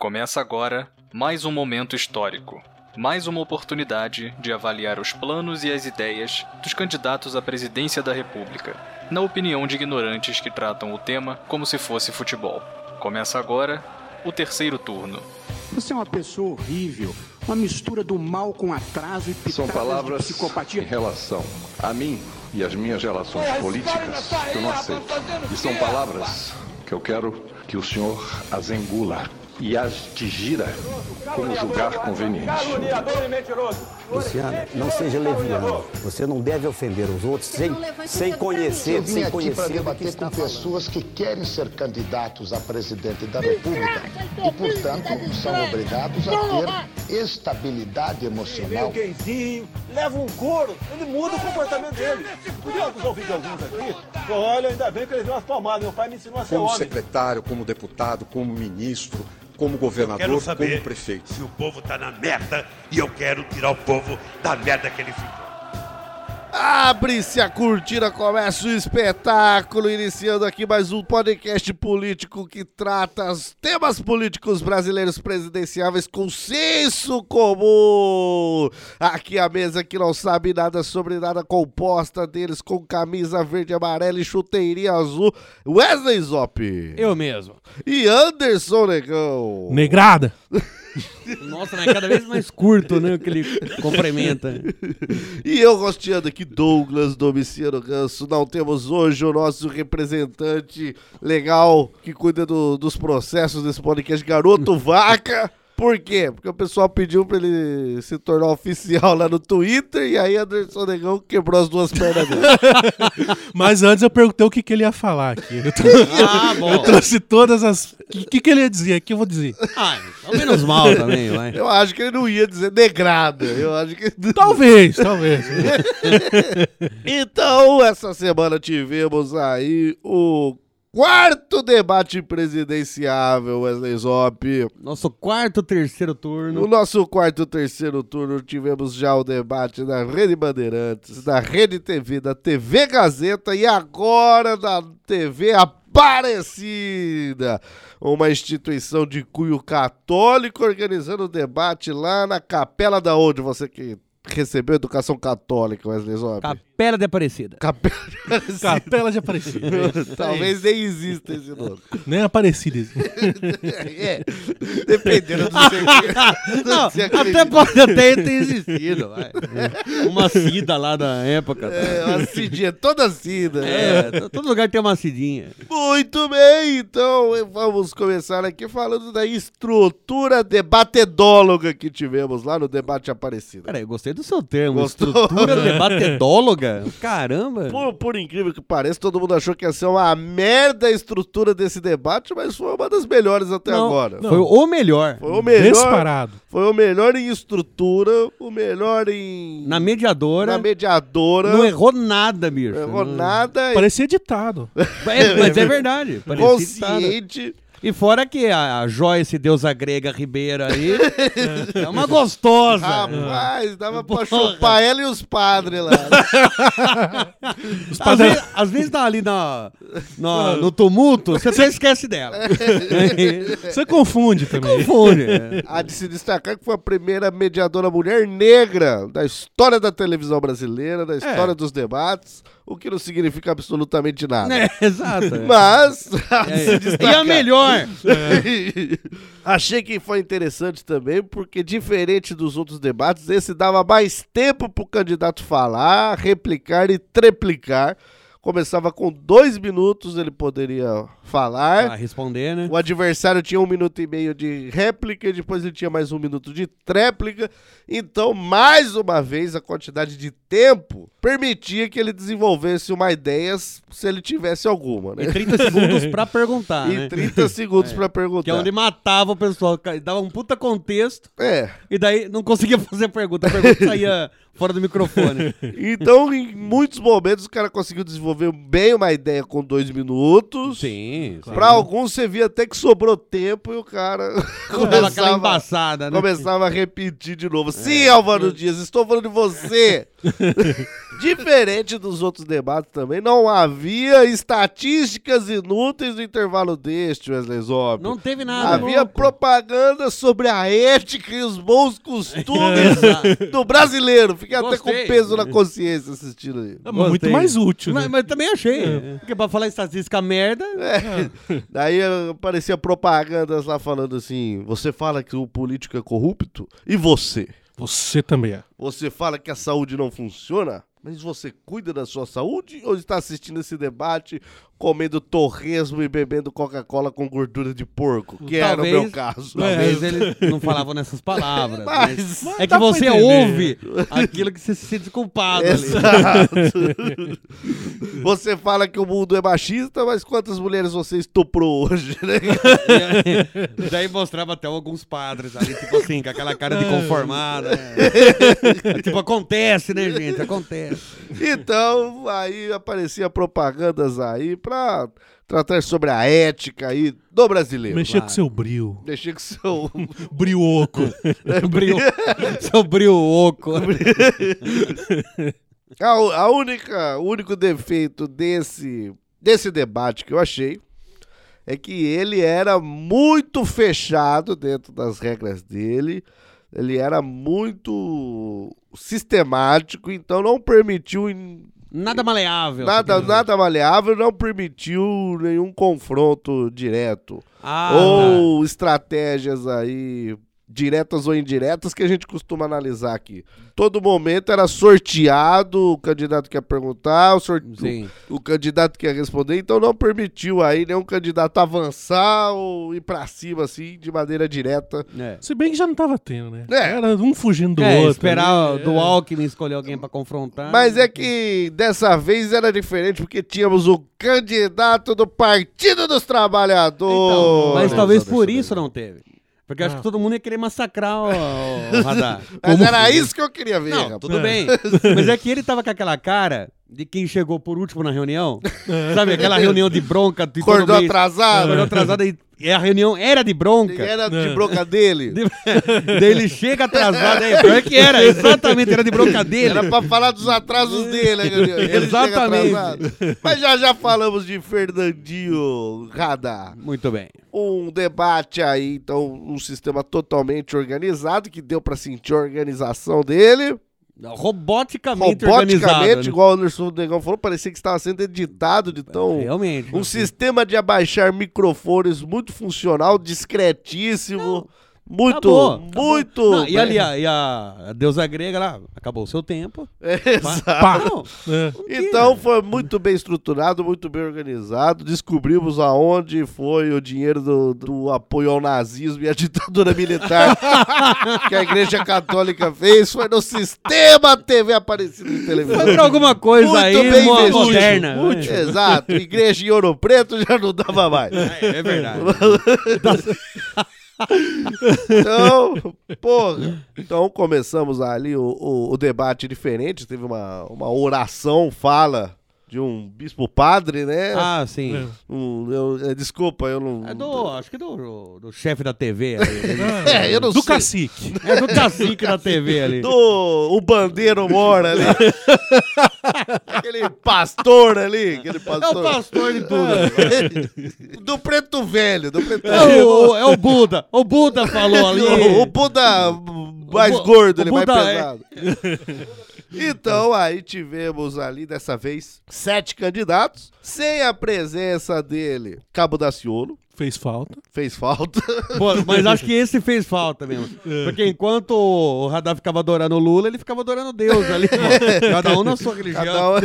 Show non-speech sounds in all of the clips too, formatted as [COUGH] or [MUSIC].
Começa agora mais um momento histórico. Mais uma oportunidade de avaliar os planos e as ideias dos candidatos à presidência da República, na opinião de ignorantes que tratam o tema como se fosse futebol. Começa agora o terceiro turno. Você é uma pessoa horrível, uma mistura do mal com atraso e pitadas São palavras de psicopatia. em relação a mim e as minhas relações políticas que eu não aceito. E são palavras que eu quero que o senhor as engula e as digira como julgar conveniente. Luciana, não seja leviano. Você não deve ofender os outros sem, sem conhecer, Eu vim sem aqui para conhecer que debater com pessoas que querem ser candidatos a presidente da República e, portanto, são obrigados a ter estabilidade emocional. gayzinho, leva um couro, ele muda o comportamento dele. Podia ouvir de alguns aqui? Olha, ainda bem que ele deu umas palmadas. Meu pai me ensinou a ser como homem. secretário, como deputado, como ministro, como governador, como prefeito. se o povo tá na merda e eu quero tirar o povo da merda que ele ficou. Abre-se a cortina, começa o espetáculo, iniciando aqui mais um podcast político que trata os temas políticos brasileiros presidenciáveis com senso comum. Aqui a mesa que não sabe nada sobre nada, composta deles com camisa verde, amarela e chuteirinha azul, Wesley Zop. Eu mesmo. E Anderson Negão. Negrada. [LAUGHS] Nossa, mas é cada vez mais curto, né? Que ele complementa. E eu rosteando aqui, Douglas Domiciano Ganso. Não temos hoje o nosso representante legal que cuida do- dos processos desse podcast, Garoto Vaca. Por quê? Porque o pessoal pediu pra ele se tornar oficial lá no Twitter e aí Anderson Negão quebrou as duas pernas dele. [LAUGHS] Mas antes eu perguntei o que, que ele ia falar aqui. Eu, trou- Ah, [LAUGHS] bom. eu trouxe todas as. O que, que ele ia dizer aqui? Eu vou dizer. Ah, então menos mal também, vai. Eu acho que ele não ia dizer negrada. Eu acho que. [LAUGHS] Talvez, talvez. Então, essa semana tivemos aí o quarto debate presidenciável, Wesley Zop. Nosso quarto, terceiro No turno. nosso quarto terceiro turno tivemos já o debate da Rede Bandeirantes, da Rede TV, da TV Gazeta e agora da TV Aparecida. Uma instituição de cunho católico organizando o debate lá na Capela da onde você que recebeu educação católica, Wesley Zop. Capela de Aparecida. Capela de Aparecida. [LAUGHS] Capela de Aparecida. Talvez nem exista esse nome. Nem Aparecida. [LAUGHS] É, dependendo do que [LAUGHS] Não, até pode até ter existido, vai. Uma cida lá da época. tá? É, uma cidinha toda cida. né? É, todo lugar tem uma cidinha. Muito bem, então vamos começar aqui falando da estrutura debatedóloga que tivemos lá no debate Aparecida. Peraí, eu gostei do seu termo. Gostou? Estrutura [LAUGHS] debatedóloga? Caramba. Por, por incrível que pareça, todo mundo achou que ia ser uma merda a estrutura desse debate, mas foi uma das melhores até Não, agora. Foi o melhor. Foi o melhor. Disparado. Foi o melhor em estrutura, o melhor em. Na mediadora. na mediadora. Não errou nada, bicho. Não errou Não- nada. Parecia ditado. É, mas é verdade. parecia ditado. E fora que a, a Joyce, deusa grega Ribeira aí, é uma gostosa. Rapaz, dava pra Porra. chupar ela e os padres lá. Os Às vezes, às vezes tá ali na, na- no tumulto, você até esquece dela. [LAUGHS] Você confunde também. Confunde. é. Há de se destacar que foi a primeira mediadora mulher negra da história da televisão brasileira, da história dos debates, o que não significa absolutamente nada. É, [LAUGHS] exato. é. Mas, [LAUGHS] [LAUGHS] se É. E a melhor? Achei que foi interessante também, porque diferente dos outros debates, esse dava mais tempo pro candidato falar, replicar e treplicar. Começava com dois minutos, ele poderia falar. Pra responder, né? O adversário tinha um minuto e meio de réplica e depois ele tinha mais um minuto de tréplica. Então, mais uma vez, a quantidade de tempo permitia que ele desenvolvesse uma ideia se ele tivesse alguma, E né? 30 segundos pra perguntar, [LAUGHS] E né? 30 segundos [LAUGHS] pra Que é perguntar. onde matava o pessoal, dava um puta contexto É. e daí não conseguia [LAUGHS] fazer pergunta. A pergunta saía fora do microfone. Então, em muitos momentos, o cara conseguiu desenvolver bem uma ideia com dois minutos. Sim, Pra alguns, você via até que sobrou tempo e o cara começava, embaçada, né? começava a repetir de novo. Sim, Álvaro Dias, estou falando de você. [LAUGHS] Diferente dos outros debates também, não havia estatísticas inúteis no intervalo deste, Wesley Zop. Não teve nada. Havia propaganda sobre a ética e os bons costumes [LAUGHS] do brasileiro. Fiquei até Gostei. com peso na consciência assistindo aí. É muito mais útil, né? Mas, mas também achei. Porque pra falar estatística merda. É. [LAUGHS] Daí aparecia propagandas lá falando assim: você fala que o político é corrupto? E você? Você também é. Você fala que a saúde não funciona? Mas você cuida da sua saúde ou está assistindo esse debate comendo torresmo e bebendo Coca-Cola com gordura de porco? Que era o meu caso. Talvez ele não falava nessas palavras. Mas- mas mas é que você ouve aquilo que você se sente culpado ali. Exato. Você fala que o mundo é machista, mas quantas mulheres você estuprou hoje, né? E aí- Daí mostrava até alguns padres ali, tipo assim, com aquela cara de conformada. né? É [LAUGHS] tipo, acontece, né, gente? Acontece. Então, aí aparecia propagandas aí pra tratar sobre a ética aí do brasileiro. Mexer com seu brilho. Mexer com seu [LAUGHS] brioco. [LAUGHS] Brio, seu brio oco. [LAUGHS] A, a única, o único defeito desse, desse debate que eu achei é que ele era muito fechado dentro das regras dele. Ele era muito sistemático, então não permitiu em- Nada maleável. nada, você quer nada maleável, não permitiu nenhum confronto direto. Ah, ou estratégias aí diretas ou indiretas que a gente costuma analisar aqui. Todo momento era sorteado o candidato que ia perguntar, o, sor- Sim. o, o candidato que ia responder, então não permitiu aí nenhum candidato avançar ou ir pra cima assim de maneira direta. É. Se bem que já não tava tendo, né? É. Era um fugindo do É, outro. esperar ali, do é. Alckmin escolher alguém pra confrontar. Mas é que dessa vez era diferente porque tínhamos o candidato do Partido dos Trabalhadores. Então, mas talvez por isso não teve. Porque eu acho Ah. que todo mundo ia querer massacrar o, o [LAUGHS] radar. Mas era isso que eu queria ver. Não, rapaz. tudo bem. [LAUGHS] Mas é que ele tava com aquela cara de quem chegou por último na reunião. Sabe, aquela reunião de bronca. De todo Acordou mês. atrasado. Acordou atrasado e, e a reunião era de bronca. Era de bronca dele. De- Daí ele chega atrasado. É, pior que era, exatamente, era de bronca dele. Era pra falar dos atrasos dele, né, Gabriel? Ele chega Exatamente. atrasado. Mas já já falamos de Fernandinho Radar. Muito bem. Um debate aí, então, um sistema totalmente organizado, que deu pra sentir a organização dele. Roboticamente, Roboticamente, né? igual o Anderson Negão falou, parecia que estava sendo editado de tão... Realmente. Um sistema de abaixar microfones muito funcional, discretíssimo. Muito, Acabou, acabou. muito... Não, e ali, a, e a deusa grega lá, acabou o seu tempo. [LAUGHS] Exato. É. Então foi muito bem estruturado, muito bem organizado. Descobrimos aonde foi o dinheiro do, do apoio ao nazismo e à ditadura militar [LAUGHS] que a Igreja Católica fez. Foi no sistema TV Aparecido de televisão. Foi pra alguma coisa Muito aí bem moderna. Útil. Exato. Igreja em Ouro Preto já não dava mais. É, é verdade. [LAUGHS] Então, porra. Então começamos ali o, o, o debate diferente. Teve uma, uma oração, fala de um bispo padre, né? Ah, sim. Um, eu- é, desculpa, eu não. É do, acho que do, do chefe da TV ali. [LAUGHS] É, eu não Do sei. cacique. [LAUGHS] É do cacique da TV ali. Do o bandeiro mora ali. [LAUGHS] aquele pastor ali. Aquele É pastor. o pastor de tudo. do preto velho, do preto É velho. o, é o Buda. O Buda falou ali. O, o Buda mais Bu- gordo, o ele mais Buda é- pesado. Então, aí tivemos ali, dessa vez, sete candidatos, sem a presença dele. Cabo Daciolo, Fez falta. fez falta. [LAUGHS] Pô, mas acho que esse fez falta mesmo. Porque enquanto o Radar ficava adorando o Lula, ele ficava adorando Deus ali. [LAUGHS] Cada um na sua religião. Um-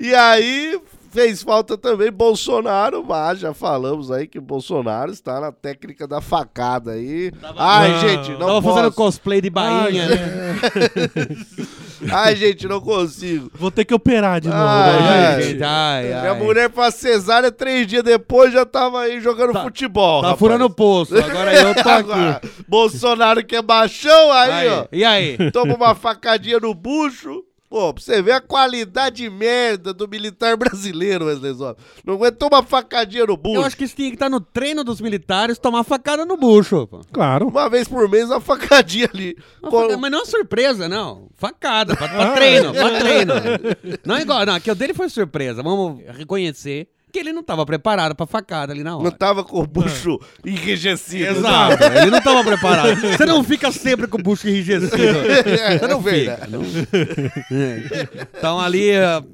[LAUGHS] e aí, fez falta também Bolsonaro, mas já falamos aí que Bolsonaro está na técnica da facada aí. Ai, Não. gente, não Tava fazendo posso. cosplay de bainha, Ai, né? [LAUGHS] Ai, gente, não consigo. Vou ter que operar de novo. Ai, né, ai, gente? Gente, ai, Minha ai. mulher faz cesárea três dias depois já tava aí jogando Tá- futebol. Tá rapaz. furando o poço. Agora eu tô Agora, aqui. Bolsonaro que é baixão aí, Aí, ó. E aí? Toma uma facadinha no bucho. Pô, pra você ver a qualidade de merda do militar [LAUGHS] brasileiro, Wesley Zop. Não aguentou uma facadinha no bucho. Eu acho que isso tinha que estar no treino dos militares, tomar facada no bucho. Pô. Claro. Uma vez por mês, uma facadinha ali. Uma Com- faca- Mas não é surpresa, não. Facada, pra, pra treino, pra [LAUGHS] treino. Não é igual, não, que o dele foi surpresa. Vamos reconhecer que ele não tava preparado pra facada ali na Não hora. tava com o bucho enrijecido. Exato, ele não tava preparado. [LAUGHS] Você não fica sempre com o bucho enrijecido. É, Você não é fica. verdade. não. É. Então ali,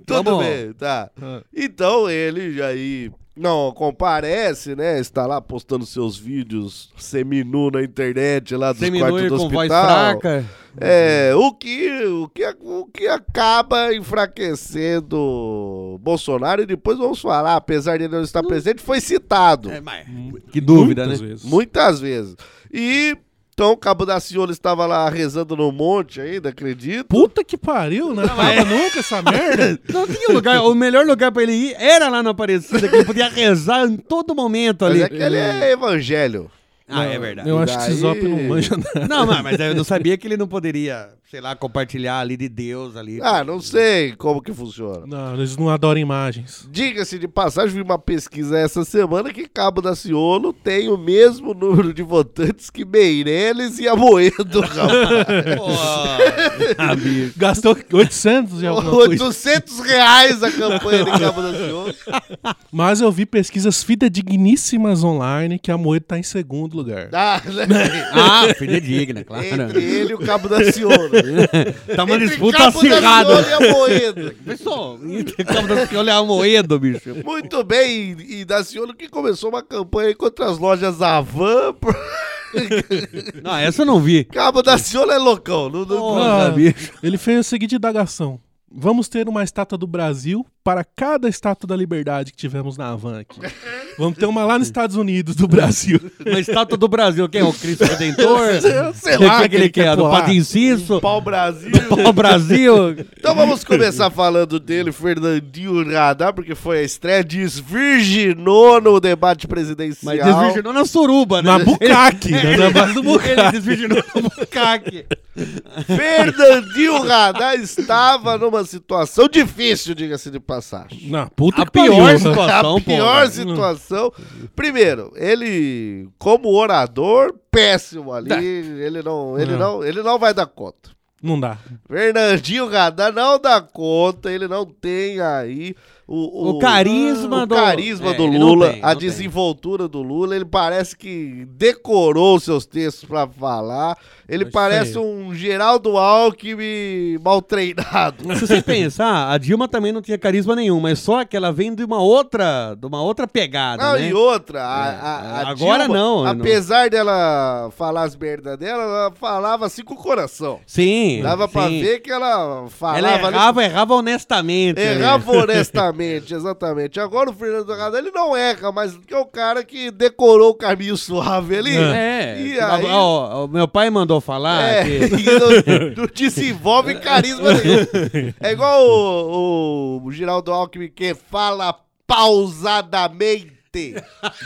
Tudo bem, tá. Então ele já aí não comparece, né? Está lá postando seus vídeos seminu na internet lá dos Seminu quartos do com hospital. voz fraca. É, o que, o, que, o que acaba enfraquecendo Bolsonaro e depois vamos falar, apesar de ele não estar presente, foi citado. É, mas, que dúvida, Muitas né? vezes. Muitas vezes. E então o Cabo da Ciolo estava lá rezando no monte ainda, acredito. Puta que pariu, não acaba nunca essa merda. [LAUGHS] Não tinha lugar, o melhor lugar pra ele ir era lá na Aparecida, que ele podia rezar em todo momento Mas ali. é que ele é evangelho. Ah, é verdade. Eu acho que esse Daí- Zop não manja nada. Não, mas, mas eu não sabia que ele não poderia, sei lá, compartilhar ali de Deus ali. Ah, não sei como que funciona. Não, eles não adoram imagens. Diga-se de passagem, vi uma pesquisa essa semana que Cabo da Ciolo tem o mesmo número de votantes que Meirelles e Amoedo, [LAUGHS] rapaz. Pô, amigo. Gastou 800 de alguma coisa. 800 reais a campanha de Cabo da Ciolo. [LAUGHS] Mas eu vi pesquisas fidedigníssimas online que a Moedo tá em segundo lugar. Ah, né? Ah, fidedigna, claro. Entre ele e o Cabo da Ciolo. [LAUGHS] Tá uma disputa Cabo acirrada. Pessoal, [LAUGHS] Cabo da Ciolo é Amoedo, bicho. Muito bem, e e da Ciolo que começou uma campanha aí contra as lojas Avan. por- [LAUGHS] Não, essa eu não vi. Cabo da Ciolo é loucão. Não, não- Porra, Ah, bicho. Ele fez a seguinte indagação. Vamos ter uma estátua do Brasil para cada estátua da liberdade que tivemos na Havan aqui. [LAUGHS] Vamos ter uma lá nos Estados Unidos do Brasil. Uma estátua do Brasil, quem é o Cristo Redentor? [LAUGHS] Sei O que, lá que ele quer? Do pular. Padre Inciso? Pau Brasil. Pau Brasil? [LAUGHS] Então vamos começar falando dele, Fernandinho Radar, porque foi a estreia, desvirginou no debate presidencial. Mas desvirginou na suruba, né? Na bucaque, né? Na base do Ele bucaque. desvirginou no bucaque. Fernandinho Radar estava numa situação difícil, diga-se de passagem. Na puta A que pior pariu. situação, a pô, pior velho. situação. Primeiro, ele, como orador, péssimo ali. Ele não, ele, Não. não, ele não vai dar conta. Não dá. Fernandinho Radar não dá conta, ele não tem aí o, O carisma o do- carisma é, do não Lula, tem, a não tem. desenvoltura do Lula. Ele parece que decorou seus textos pra falar. Ele parece aí. um Geraldo Alckmin mal treinado. Se você pensar, a Dilma também não tinha carisma nenhum, mas só que ela vem de uma outra, de uma outra pegada, Não, né? e outra, a, É, a- a agora Dilma, não, não. Apesar dela falar as merdas dela, ela falava assim com o coração. Sim. Dava pra sim. ver que ela falava Ela ali errava, errava honestamente. né? Errava honestamente, exatamente. Agora o Fernando Radar, ele não erra, mas que é o cara que decorou o caminho suave ali. É. E tipo, aí, ó, ó, meu pai mandou falar é, que... [LAUGHS] e não, não desenvolve carisma nenhum. É igual o, o Geraldo Alckmin que fala pausadamente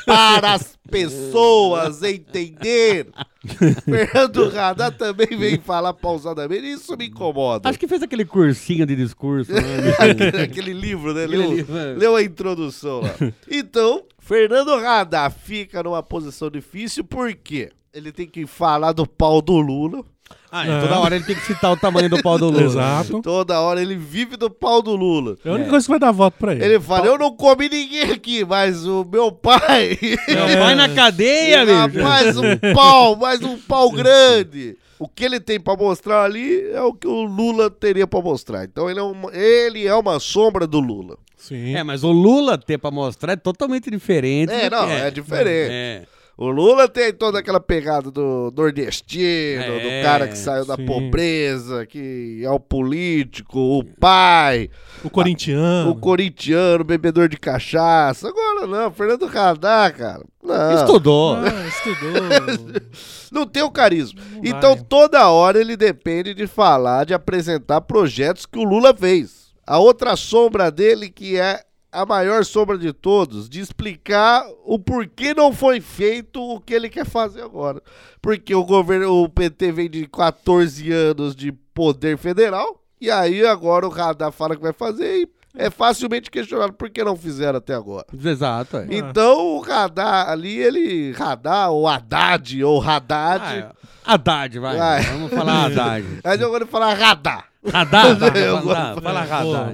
para as pessoas entender. [LAUGHS] Fernando Radar também vem falar pausadamente, isso me incomoda. Acho que fez aquele cursinho de discurso. né? [LAUGHS] aquele, aquele livro, né? Aquele Leu, livro, é. leu a introdução lá. Então, Fernando Radar fica numa posição difícil porque ele tem que falar do pau do Lula. Ah, é, toda hora ele tem que citar o tamanho do pau do Lula. Exato. Toda hora ele vive do pau do Lula. É a única coisa que vai dar voto pra ele. Ele fala, eu não comi ninguém aqui, mas o meu pai... Meu pai na cadeia, bicho. mais um pau, mais um pau grande. O que ele tem pra mostrar ali é o que o Lula teria pra mostrar. Então ele é uma, ele é uma sombra do Lula. Sim. É, mas o Lula ter pra mostrar é totalmente diferente. É, não, que é diferente. É. O Lula tem toda aquela pegada do nordestino, É, do cara que saiu da sim. pobreza, que é o político, o pai, O corintiano. o corintiano, o bebedor de cachaça. Agora não, Fernando Radar, cara. Não, Estudou. Ah, estudou. [LAUGHS] não tem o carisma. Não então vai. toda hora ele depende de falar, de apresentar projetos que o Lula fez. A outra sombra dele, que é a maior sombra de todos, de explicar o porquê não foi feito o que ele quer fazer agora. Porque o governo, o PT vem de 14 anos de poder federal, E aí agora o radar fala que vai fazer e é facilmente questionado por que não fizeram até agora. Exato. é. Então o radar ali, ele. Radar, ou Haddad, ou Haddad. Ah, é. Haddad, vai. Vai. Vamos falar Haddad. [LAUGHS] Mas eu vou falar radar. Radar? [LAUGHS] Eu fala, vou- fala radar.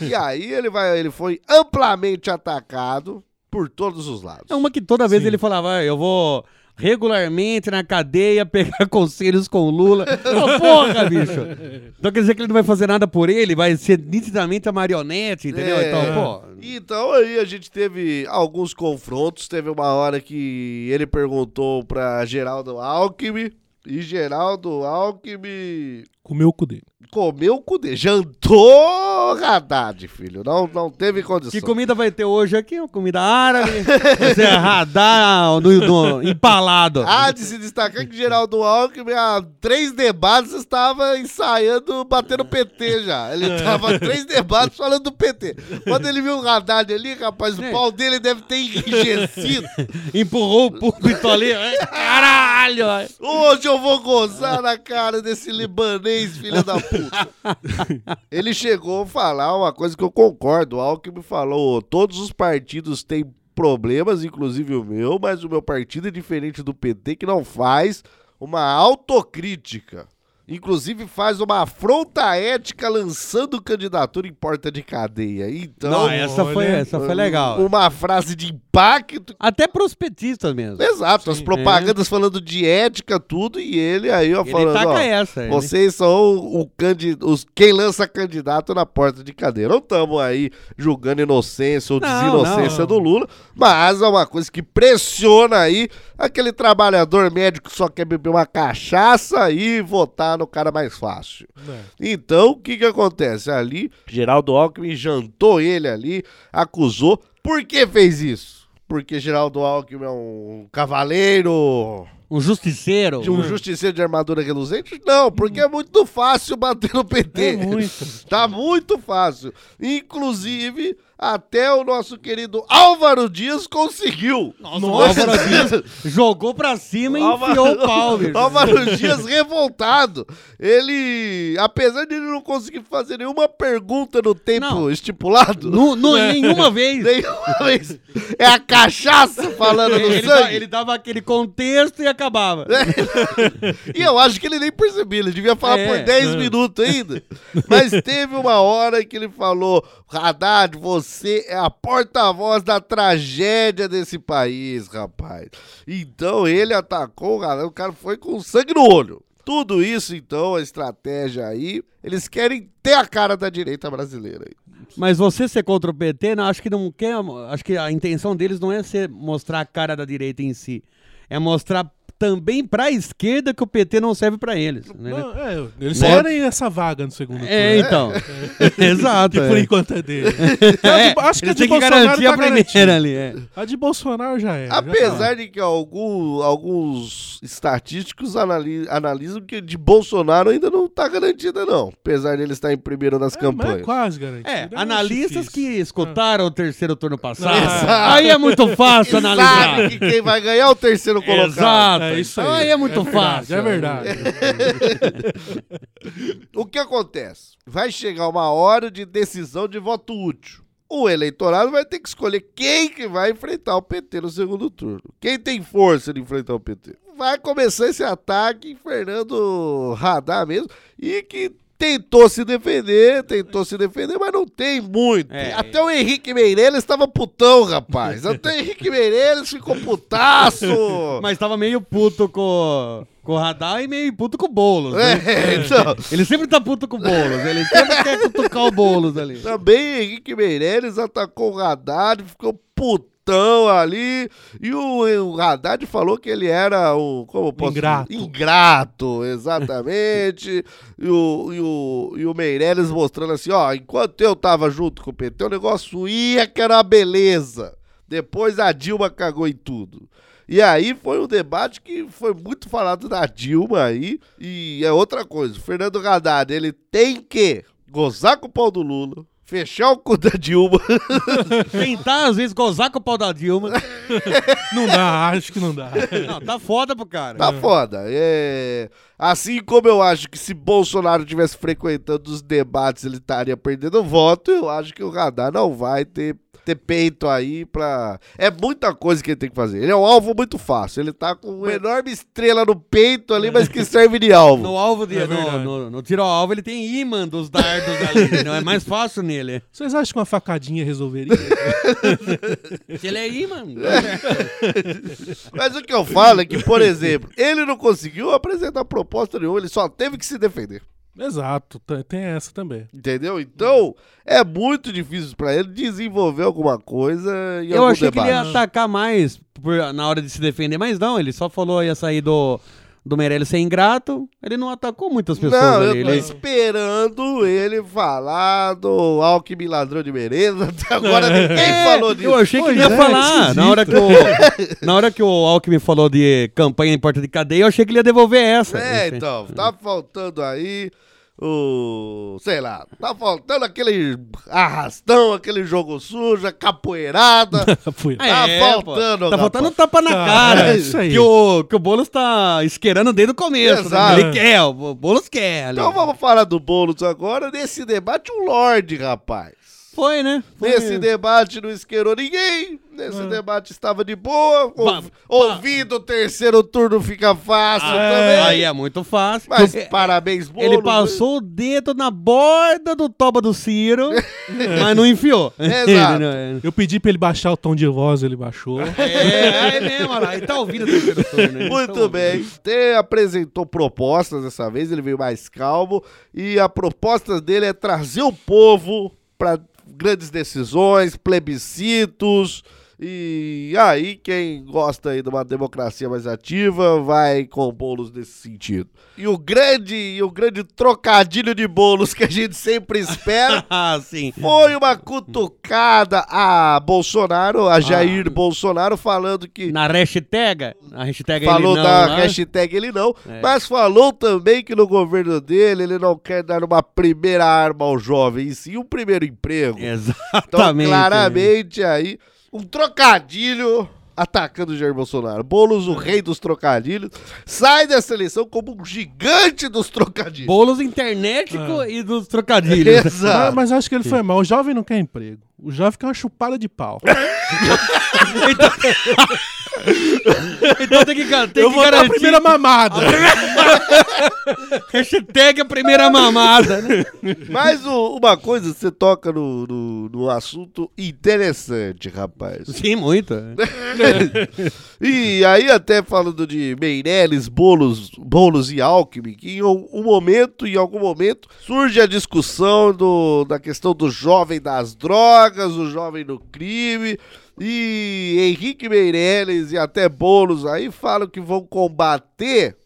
E aí ele vai, ele foi amplamente atacado por todos os lados. É uma que toda vez ele falava, "Ah, eu vou regularmente na cadeia pegar [LAUGHS] conselhos com o Lula. Ô, porra, bicho! Então quer dizer que ele não vai fazer nada por ele, vai ser nitidamente a marionete, entendeu? É. Então, pô. Então aí a gente teve alguns confrontos. Teve uma hora que ele perguntou pra Geraldo Alckmin. E Geraldo Alckmin Comeu o cu dele. Comeu o cu dele. Jantou Haddad, filho. Não, não teve condição. Que comida vai ter hoje aqui? Uma comida árabe. Vai ser radar no, no- empalado. Há de se destacar que Geraldo Alckmin, há três debates, estava ensaiando bater no PT já. Ele tava há três debates falando do PT. Quando ele viu o Haddad ali, rapaz, o pau dele deve ter enrijecido. [LAUGHS] Empurrou o púlpito ali. Ai, Caralho! Hoje eu vou gozar na cara desse libanês, filho da puta. [LAUGHS] Ele chegou a falar uma coisa que eu concordo. O Alckmin falou: todos os partidos têm problemas, inclusive o meu, mas o meu partido é diferente do PT, que não faz uma autocrítica. Inclusive faz uma afronta ética lançando candidatura em porta de cadeia. Então, Não, essa foi, essa foi legal. Uma frase de impacto. Até pros petistas mesmo. Exato, as propagandas falando de ética, tudo, e ele aí, ó, Ele falando, taca ó, essa, ele- vocês são o os, quem lança candidato na porta de cadeira. Não estamos aí julgando inocência ou Não, desinocência não. do Lula, mas é uma coisa que pressiona aí aquele trabalhador médico que só quer beber uma cachaça e votar no cara mais fácil. Então, o que que acontece? Ali, Geraldo Alckmin jantou ele ali, acusou. Por que fez isso? Porque Geraldo Alckmin é um cavaleiro... Um justiceiro. De um justiceiro de armadura reluzente? Não, porque é muito fácil bater no PT. É muito. [LAUGHS] Tá muito fácil. Inclusive, até o nosso querido Álvaro Dias conseguiu. Nossa, o Álvaro Dias [LAUGHS] jogou pra cima e enfiou o pau, bicho. [LAUGHS] Álvaro Dias revoltado. Ele, apesar de ele não conseguir fazer nenhuma pergunta no tempo estipulado. Nu- nu- [LAUGHS] nenhuma vez. Nenhuma vez. É a cachaça falando no ele, dá- sangue. ele dava aquele contexto e acabava. E eu acho que ele nem percebia, ele devia falar É. por 10 minutos ainda. Mas teve uma hora que ele falou: Haddad, você é a porta-voz da tragédia desse país, rapaz. Então ele atacou o Haddad, o cara foi com sangue no olho. Tudo isso, então, a estratégia aí, eles querem ter a cara da direita brasileira. Mas você ser contra o PT, não, acho que não quer. Acho que a intenção deles não é ser mostrar a cara da direita em si. É mostrar também pra esquerda que o PT não serve pra eles. né? Não, é, eles Né? querem essa vaga no segundo turno. É, então. [LAUGHS] Exato, Que por é. enquanto é dele. [LAUGHS] É, A de- acho que a de que Bolsonaro tá a primeira ali, é. A de Bolsonaro já é. já Apesar de que algum- alguns estatísticos anali- analisam que de Bolsonaro ainda não tá garantida, não. Apesar de ele estar em primeiro nas campanhas. é quase garantido. É, É analistas que escutaram o terceiro turno passado. Exato. Aí é muito fácil analisar. sabe que quem vai ganhar é o terceiro colocado. Exato. É isso aí. Aí é muito É verdade, fácil. é verdade. [LAUGHS] O que acontece? Vai chegar uma hora de decisão de voto útil. O eleitorado vai ter que escolher quem que vai enfrentar o PT no segundo turno. Quem tem força de enfrentar o PT. Vai começar esse ataque em Fernando Radar mesmo. E que tentou se defender, tentou se defender, mas não tem muito. É. Até o Henrique Meirelles estava putão, rapaz. Até o Henrique Meirelles ficou putaço. Mas tava meio puto com, com o Radar e meio puto com o Boulos. né? É, então. Ele sempre tá puto com o Boulos. Ele sempre quer cutucar o Boulos ali. Também Henrique Meirelles atacou o Haddad, ficou putão ali. E o, o Haddad falou que ele era o. Como posso Ingrato. Ingrato, exatamente. [LAUGHS] e, o, e, o, e o Meirelles mostrando assim: ó, enquanto eu tava junto com o PT, o negócio ia que era uma beleza. Depois a Dilma cagou em tudo. E aí foi um debate que foi muito falado da Dilma aí. E é outra coisa, o Fernando Haddad, ele tem que gozar com o pau do Lula, fechar o cu da Dilma. [LAUGHS] Tentar, às vezes, gozar com o pau da Dilma. [LAUGHS] Não dá, acho que não dá. Não, tá foda pro cara. Tá foda. É... Assim como eu acho que se Bolsonaro tivesse frequentando os debates, ele estaria perdendo voto, eu acho que o radar não vai ter, ter peito aí pra. É muita coisa que ele tem que fazer. Ele é um alvo muito fácil. Ele tá com uma enorme estrela no peito ali, mas que serve de alvo. [LAUGHS] No alvo de. É no, no, no tiro ao alvo, ele tem imã dos dardos ali. [LAUGHS] não é mais fácil nele. Vocês acham que uma facadinha resolveria? [LAUGHS] Se ele é imã. Mas o que eu falo é que, por exemplo, ele não conseguiu apresentar proposta nenhuma, ele só teve que se defender. Exato, tem essa também. Entendeu? Então, é muito difícil pra ele desenvolver alguma coisa em Eu algum achei que ele debate. ia atacar mais por- na hora de se defender, mas não, ele só falou ia sair do, do Meirelles ser ingrato. Ele não atacou muitas pessoas Não, eu ali. tô ele- esperando ele falar do Alckmin ladrão de merenda. [LAUGHS] Até agora ninguém falou disso. Eu achei que ele ia Pois é, falar. esquisito. Na hora, que o, [LAUGHS] na hora que o Alckmin falou de campanha em porta de cadeia, eu achei que ele ia devolver essa. É, então, tá faltando aí o. sei lá, tá faltando aquele arrastão, aquele jogo sujo, a capoeirada. [LAUGHS] Fui. Tá É, faltando, pô. Tá rapaz. faltando um tapa na cara. é isso aí. Que o, que o Boulos tá isqueirando desde o começo. né? Exato. Ele quer, o Boulos quer. ali. Então vamos falar do Boulos agora. Nesse debate, um Lorde, rapaz. Foi, né? Foi. Nesse debate não isqueirou ninguém. Nesse Ah. debate estava de boa. Ba- Ouv- Ouvindo o terceiro turno fica fácil Ah, também. Aí é muito fácil. Mas É, parabéns, Boulos. Ele passou o dedo na borda do toba do Ciro, [LAUGHS] mas não enfiou. [LAUGHS] Exato. Ele não- Eu pedi pra ele baixar o tom de voz, ele baixou. [LAUGHS] É, é mesmo, olha lá. Ele tá ouvindo o terceiro turno. né? Muito Então, bem. Até apresentou propostas dessa vez, ele veio mais calmo. E a proposta dele é trazer o povo para grandes decisões, plebiscitos. E aí, quem gosta aí de uma democracia mais ativa vai com bolos nesse sentido. E o grande, e o grande trocadilho de bolos que a gente sempre espera [LAUGHS] Ah, foi uma cutucada a Bolsonaro, a Jair Bolsonaro, falando que Na hashtag, a hashtag falou ele não, da lá. hashtag ele não, É. mas falou também que no governo dele ele não quer dar uma primeira arma ao jovem, e sim um primeiro emprego. Então, Exatamente. claramente aí, um trocadilho atacando o Jair Bolsonaro. Boulos, o rei dos trocadilhos, sai dessa eleição como um gigante dos trocadilhos. Bolos internético Ah. e dos trocadilhos. Mas, [LAUGHS] Exato. mas acho que ele foi mal. O jovem não quer emprego. O jovem quer uma chupada de pau. [LAUGHS] Então tem que, tem eu que vou dar a garantir. primeira mamada. [LAUGHS] Hashtag a primeira mamada. né? Mas o- uma coisa, você toca no, no, no assunto interessante, rapaz. Sim, muito. [LAUGHS] E aí, até falando de Meirelles, Boulos, Boulos e Alckmin, que em um, um momento, em algum momento, surge a discussão do, da questão do jovem das drogas, o jovem no crime. E Henrique Meirelles e até Boulos aí falam que vão combater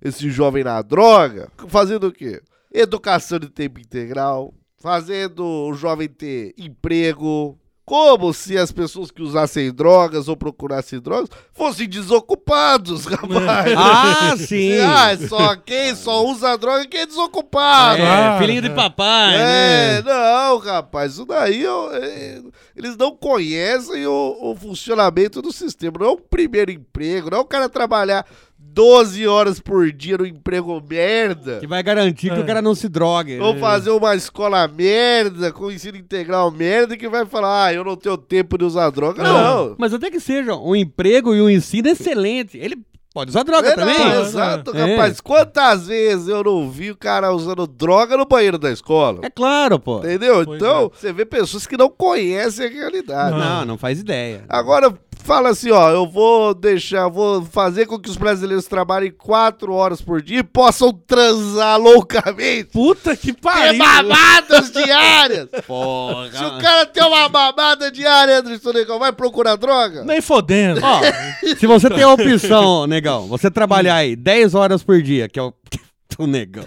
esse jovem na droga, fazendo o quê? Educação de tempo integral, fazendo o jovem ter emprego, como se as pessoas que usassem drogas ou procurassem drogas fossem desocupados, [LAUGHS] rapaz. Ah, sim. Ah, só quem só usa droga quem é desocupado. É, Ah, filhinho de papai, É, né? não, rapaz, isso daí eu- é, eles não conhecem o, o funcionamento do sistema. Não é um primeiro emprego, não é o cara trabalhar 12 horas por dia no emprego merda. Que vai garantir que É. o cara não se drogue. Ou né? fazer uma escola merda, com ensino integral merda, que vai falar, ah, eu não tenho tempo de usar droga. Não. Mas até que seja um emprego e um ensino excelente. Ele pode usar droga É, também. não, exato, É. rapaz. Quantas vezes eu não vi o cara usando droga no banheiro da escola? É claro, pô. Entendeu? Pois então, você vê pessoas que não conhecem a realidade. Não, não faz ideia. Agora, fala assim, ó, eu vou deixar, vou fazer com que os brasileiros trabalhem quatro horas por dia e possam transar loucamente. Puta que Ter pariu. mamadas [LAUGHS] diárias. Porra. Se o cara tem uma mamada diária, Anderson Negão, vai procurar droga? Nem fodendo. Ó, se você tem a opção, negão, você trabalhar aí 10 horas por dia, que é o [LAUGHS] Muito negão.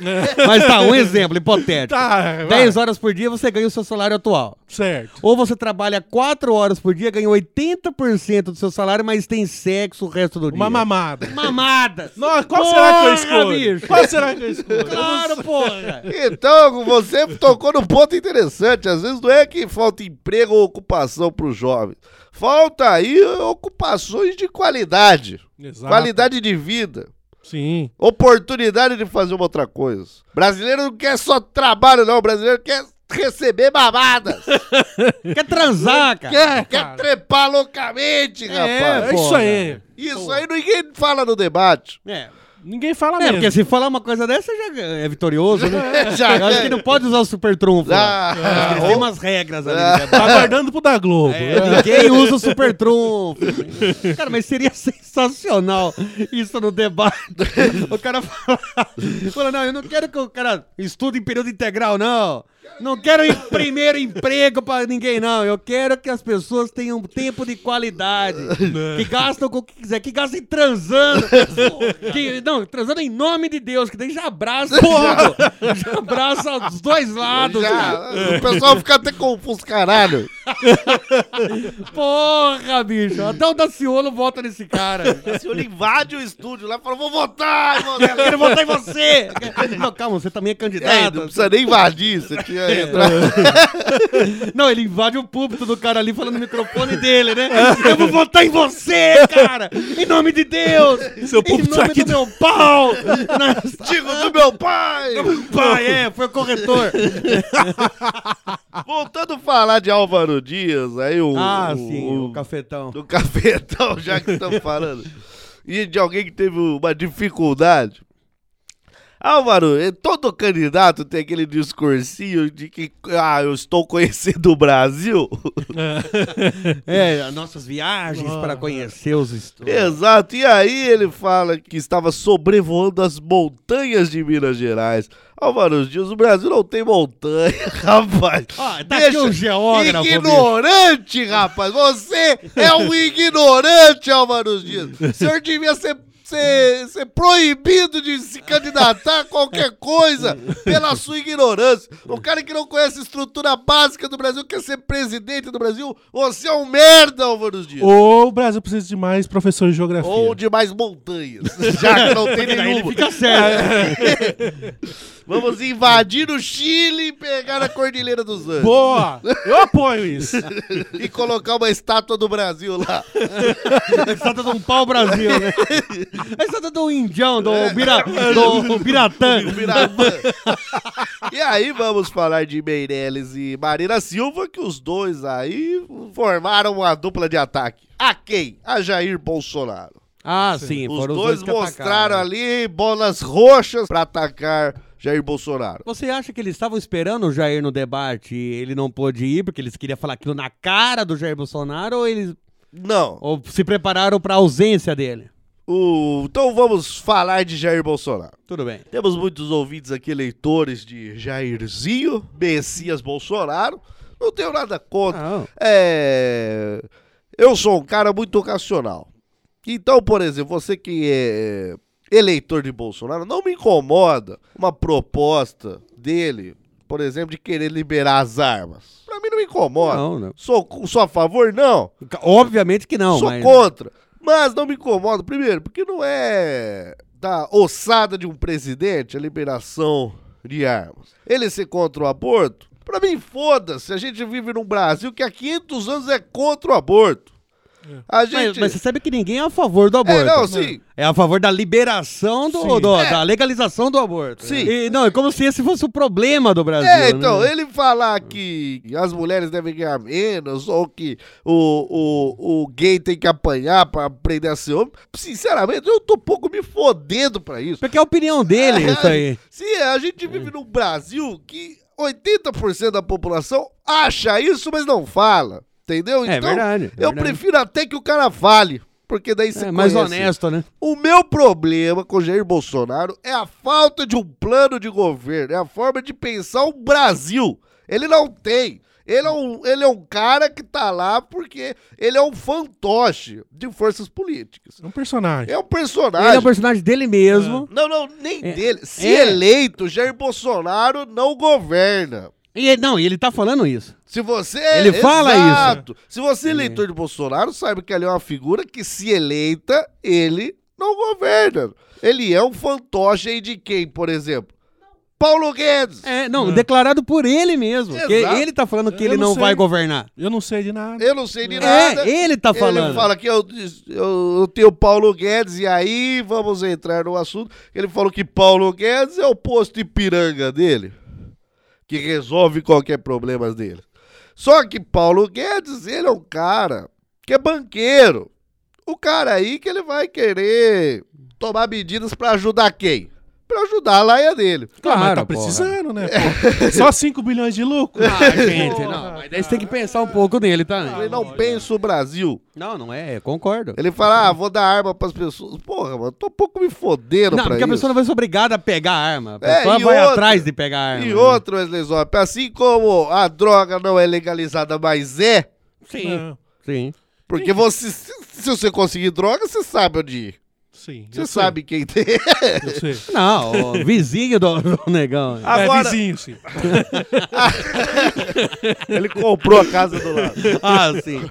Mas tá, um exemplo hipotético. Tá, vai. 10 horas por dia você ganha o seu salário atual. Certo. Ou você trabalha 4 horas por dia, ganha 80% do seu salário, mas tem sexo o resto do dia. Uma mamada. Mamada! Nossa, qual Porra, será que eu escolho? bicho. Qual será que eu escolho? Claro, porra! Então, você tocou num ponto interessante. Às vezes não é que falta emprego ou ocupação para os jovens. Falta aí ocupações de qualidade. Exato. Qualidade de vida. Sim. Oportunidade de fazer uma outra coisa. Brasileiro não quer só trabalho, não. Brasileiro quer receber mamadas. [LAUGHS] Quer transar, cara? Quer, quer trepar loucamente, rapaz. É isso aí. Isso aí ninguém fala no debate. É. Ninguém fala É, mesmo. porque se falar uma coisa dessa já é vitorioso, né? [LAUGHS] Já Eu acho é. que não pode usar o super trunfo. Ah, eles têm umas regras ali. Ah. né? Tá aguardando pro da Globo. É, ninguém usa o super trunfo. Cara, mas seria [LAUGHS] sensacional isso no debate. O cara fala, fala, não, eu não quero que o cara estude em período integral, não. Não quero em primeiro emprego pra ninguém, não. Eu quero que as pessoas tenham tempo de qualidade. Que gastam com o que quiser, que gastem transando. Que, não, transando em nome de Deus, que daí já abraça. Já, já abraça os dois lados. Já, o pessoal fica até confuso, caralho. Porra, bicho. Até o Daciolo vota nesse cara. Se ele invade o estúdio lá e fala, vou votar, irmão. Eu quero votar em você. Não, calma, você também é É, candidato. não precisa nem invadir, você tinha entrado. [LAUGHS] Não, ele invade o púlpito do cara ali falando no microfone dele, né? Eu vou votar em você, cara! Em nome de Deus! Seu em púlpito nome aqui do meu pau! [LAUGHS] Digo do meu pai! Pai, é, foi o corretor. [LAUGHS] Voltando a falar de Álvaro Dias, aí o. Ah, o- sim, o- o cafetão. do cafetão, já que estamos falando. E de alguém que teve uma dificuldade. Álvaro, eh, todo candidato tem aquele discursinho de que, ah, eu estou conhecendo o Brasil. [LAUGHS] É, as nossas viagens para conhecer os estudos. Exato, e aí ele fala que estava sobrevoando as montanhas de Minas Gerais. Álvaro Dias, o Brasil não tem montanha, [LAUGHS] rapaz. Ó, tá aqui um geógrafo, Ignorante, rapaz. Você é um ignorante, Álvaro Dias. O senhor devia ser, ser, ser proibido de se candidatar a qualquer coisa pela sua ignorância. O cara que não conhece a estrutura básica do Brasil quer ser presidente do Brasil. Você é um merda, Álvaro Dias. Ou o Brasil precisa de mais professor de geografia. Ou de mais montanhas, [LAUGHS] já que não tem ele nenhuma. fica certo. [LAUGHS] Vamos invadir o Chile e pegar a Cordilheira dos Andes. Boa! Eu apoio isso. [LAUGHS] E colocar uma estátua do Brasil lá. Estátua de um pau Brasil, né? A estátua do indião, do, bira, [LAUGHS] do Biratã. E aí vamos falar de Meirelles e Marina Silva, que os dois aí formaram uma dupla de ataque. A quem? A Jair Bolsonaro. Ah, sim, Os foram dois os dois mostraram atacaram. ali bolas roxas pra atacar Jair Bolsonaro. Você acha que eles estavam esperando o Jair no debate e ele não pôde ir porque eles queriam falar aquilo na cara do Jair Bolsonaro ou eles Não. ou se prepararam pra ausência dele? O- Então vamos falar de Jair Bolsonaro. Tudo bem. Temos muitos ouvintes aqui, eleitores de Jairzinho, Messias Bolsonaro. Não tenho nada contra. Não. É... Eu sou um cara muito ocasional. Então, por exemplo, você que é eleitor de Bolsonaro, não me incomoda uma proposta dele, por exemplo, de querer liberar as armas. Pra mim não me incomoda. Não, não. Sou, sou a favor? Não. Obviamente que não, Sou mas contra. Mas não me incomoda, primeiro, porque não é da ossada de um presidente a liberação de armas. Ele ser contra o aborto, pra mim, foda-se. A gente vive num Brasil que há 500 anos é contra o aborto. A Mas, gente. mas você sabe que ninguém é a favor do aborto. É, não, sim. É a favor da liberação do, do- É. da legalização do aborto. Sim. E, não, é como se esse fosse o problema do Brasil. É, então, né? ele falar que as mulheres devem ganhar menos, ou que o, o, o gay tem que apanhar pra aprender a ser homem, sinceramente, eu tô um pouco me fodendo pra isso. Porque é a opinião dele, isso aí. Sim, a gente vive num Brasil que 80% da população acha isso, mas não fala. Entendeu? É verdade, é eu verdade. prefiro até que o cara fale. Porque daí você É mais conhece. honesto, né? O meu problema com o Jair Bolsonaro é a falta de um plano de governo, é a forma de pensar o Brasil. Ele não tem. Ele é, um, ele é um cara que tá lá porque ele é um fantoche de forças políticas. É um personagem. É um personagem. Ele é o personagem dele mesmo. Não, não, nem É. dele. Se É. eleito, Jair Bolsonaro não governa. E ele, não, e ele tá falando isso. Se você. Ele fala Exato. Se você é eleitor de Bolsonaro, saiba que ele é uma figura que, se eleita, ele não governa. Ele é um fantoche aí de quem, por exemplo? Paulo Guedes. É, não, declarado por ele mesmo. Exato. ele tá falando que Eu ele não sei. vai governar. Eu não sei de nada. Eu não sei de É, nada. ele tá falando. Ele fala que eu, eu, eu tenho Paulo Guedes, e aí vamos entrar no assunto. Ele falou que Paulo Guedes é o posto Ipiranga dele, que resolve qualquer problema dele. Só que Paulo Guedes, ele é um cara que é banqueiro. O cara aí que ele vai querer tomar medidas pra ajudar quem? Pra ajudar a laia dele. Claro, mas tá porra. precisando, né? pô? Só 5 bilhões de lucro? Ah, gente, não. Mas daí você tem que pensar um pouco nele, tá? Ele não pensa o Brasil. Não, não é, concordo. Ele fala, ah, vou dar arma pras pessoas. Porra, mano, tô um pouco me fodendo Não, pra porque a pessoa não vai ser obrigada a pegar a arma. A É, pessoa vai outra- atrás de pegar a arma. E né? outro, Wesley Zop, assim como a droga não é legalizada, mas é, Sim, Não, sim. porque você, se, se você conseguir droga, você sabe onde ir. Sim. Você eu sei, sabe quem tem. Eu sei. [LAUGHS] Não, o vizinho do, do negão. [LAUGHS] Agora- É vizinho, sim. Ele comprou a casa do lado. Ah, sim.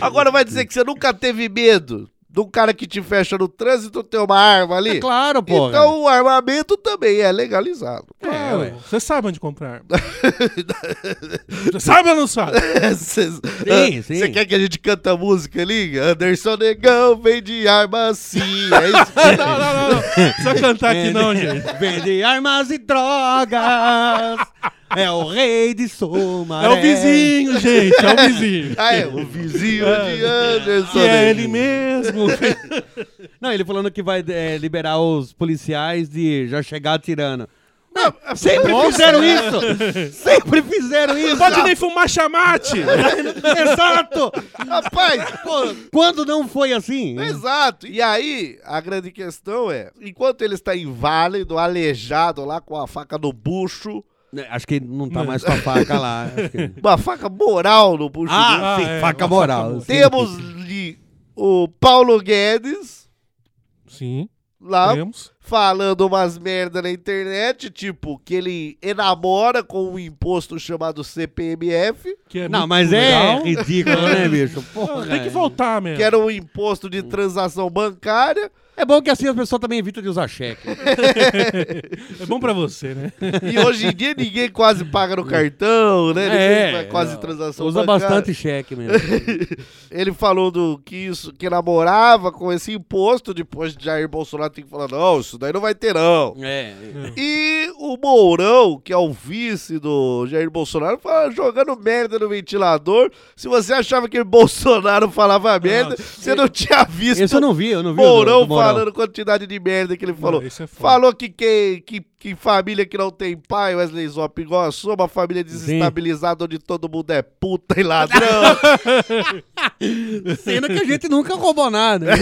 Agora vai dizer que você nunca teve medo de um cara que te fecha no trânsito ter uma arma ali? É claro, porra. Então o armamento também é legalizado. É, ué. Você sabe onde comprar arma. [LAUGHS] Você sabe ou não sabe? Cê- Sim, ah, sim. Você quer que a gente canta a música ali? Anderson Negão vem de arma sim. É isso [LAUGHS] Não, não, não. não. Só cantar aqui não, gente. Vende armas e drogas. É o rei de Sumaré. É o vizinho, gente. É o vizinho. [LAUGHS] Ah, é, o vizinho de Anderson. Que é ele mesmo. [LAUGHS] Não, ele falando que vai é, liberar os policiais de já chegar atirando. Não, sempre Nossa. fizeram isso! Sempre fizeram isso! Pode nem fumar chamate. [LAUGHS] Exato! Rapaz, Pô, quando não foi assim? exato. E aí, a grande questão é, enquanto ele está inválido, aleijado lá com a faca no bucho, É, Acho que não tá mais com a faca lá. Acho que- [LAUGHS] uma faca moral no bucho dele, Ah, Ah, sim, é, faca moral. sim. temos ali o Paulo Guedes Sim, lá temos. falando umas merda na internet, tipo, que ele enamora com um imposto chamado CPMF, Que é Não, mas é legal. ridículo, né, bicho? Porra, tem que voltar mesmo. que era um imposto de transação bancária, É bom que assim a pessoa também evita de usar cheque. [LAUGHS] É bom pra você, né? e hoje em dia ninguém quase paga no cartão, né? Ninguém É, faz quase não. transação Usa bancária. bastante cheque mesmo. [LAUGHS] Ele falou do que isso, que namorava com esse imposto, depois de Jair Bolsonaro tem que falar, não, isso daí não vai ter não. É. E o Mourão, que é o vice do Jair Bolsonaro, fala, jogando merda no ventilador. Se você achava que Bolsonaro falava merda, você não tinha visto Esse eu não vi, eu não vi. o do- Mourão do Mourão. Falando quantidade de merda que ele falou. isso é falou que, que, que, que família que não tem pai, Wesley Zop, igual a sua, uma família desestabilizada onde todo mundo é puta e ladrão. [LAUGHS] Sendo que a gente nunca roubou nada. [LAUGHS]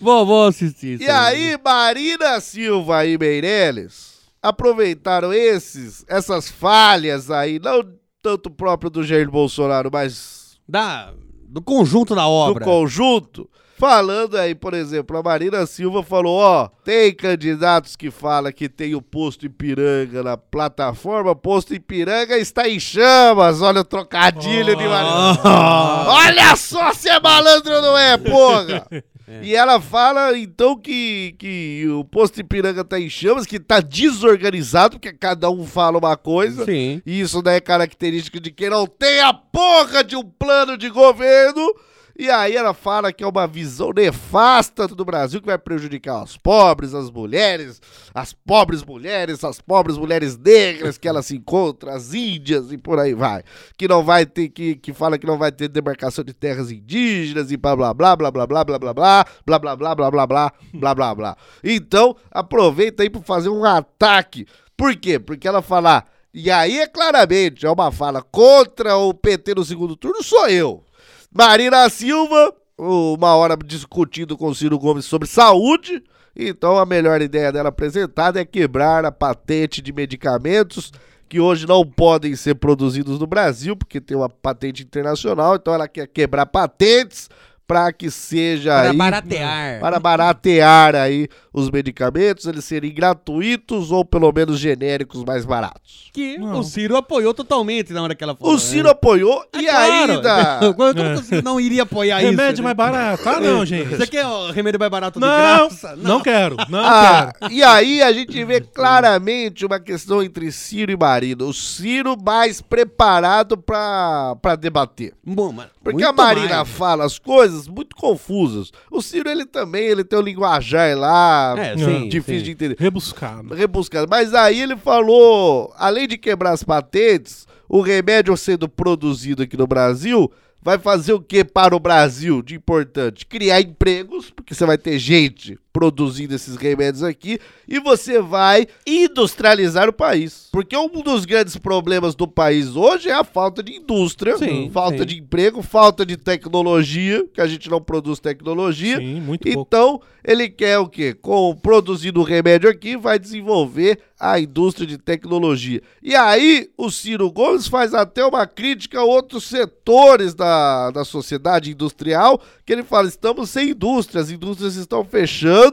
vou, vou assistir. isso E aí, Marina Silva e Meirelles aproveitaram esses, essas falhas aí, não tanto próprio do Jair Bolsonaro, mas Da, do conjunto da obra. do conjunto. Falando aí, por exemplo, a Marina Silva falou, ó, tem candidatos que falam que tem o posto Ipiranga na plataforma, posto Ipiranga está em chamas, olha o trocadilho de Marina. Olha só se é malandro ou não é, porra! [LAUGHS] E ela fala, então, que, que o posto Ipiranga tá em chamas, que tá desorganizado, porque cada um fala uma coisa. Sim. E isso não é característica de quem não tem a porra de um plano de governo. E aí ela fala que é uma visão nefasta do Brasil que vai prejudicar os pobres, as mulheres, as pobres mulheres, as pobres mulheres negras que ela se encontra, as índias e por aí vai. Que não vai ter, que, que fala que não vai ter demarcação de terras indígenas e blá blá blá blá blá blá blá blá blá blá blá blá blá blá blá blá blá blá. Então, aproveita aí para fazer um ataque. Por quê? Porque ela fala, e aí é claramente, é uma fala contra o PT no segundo turno, sou eu. Marina Silva, uma hora discutindo com Ciro Gomes sobre saúde. Então a melhor ideia dela apresentada é quebrar a patente de medicamentos que hoje não podem ser produzidos no Brasil, porque tem uma patente internacional, então ela quer quebrar patentes para que seja Para aí, baratear. para baratear aí os medicamentos, eles serem gratuitos ou pelo menos genéricos mais baratos. Que o Ciro apoiou totalmente na hora que ela falou. O Ciro apoiou e claro. ainda [LAUGHS] o Ciro não iria apoiar isso? Remédio mais barato. Ah, não, gente. Você quer o remédio mais barato de Não, graça? não quero. Não Ah, quero. e aí a gente vê claramente uma questão entre Ciro e Marina. O Ciro mais preparado pra, pra debater. Bom, mas Porque muito a Marina mais. fala as coisas muito confusas. O Ciro, ele também, ele tem o linguajar lá, É, sim, difícil sim. de entender. Rebuscado. Rebuscado. Mas aí ele falou, além de quebrar as patentes, o remédio sendo produzido aqui no Brasil vai fazer o que para o Brasil de importante? Criar empregos, porque você vai ter gente produzindo esses remédios aqui e você vai industrializar o país. Porque um dos grandes problemas do país hoje é a falta de indústria, Sim, falta sim. de emprego, falta de tecnologia, que a gente não produz tecnologia. Sim, muito pouco. Então, ele quer o quê? Com produzindo o remédio aqui, vai desenvolver a indústria de tecnologia. E aí, o Ciro Gomes faz até uma crítica a outros setores da, da sociedade industrial, que ele fala, estamos sem indústria, as indústrias estão fechando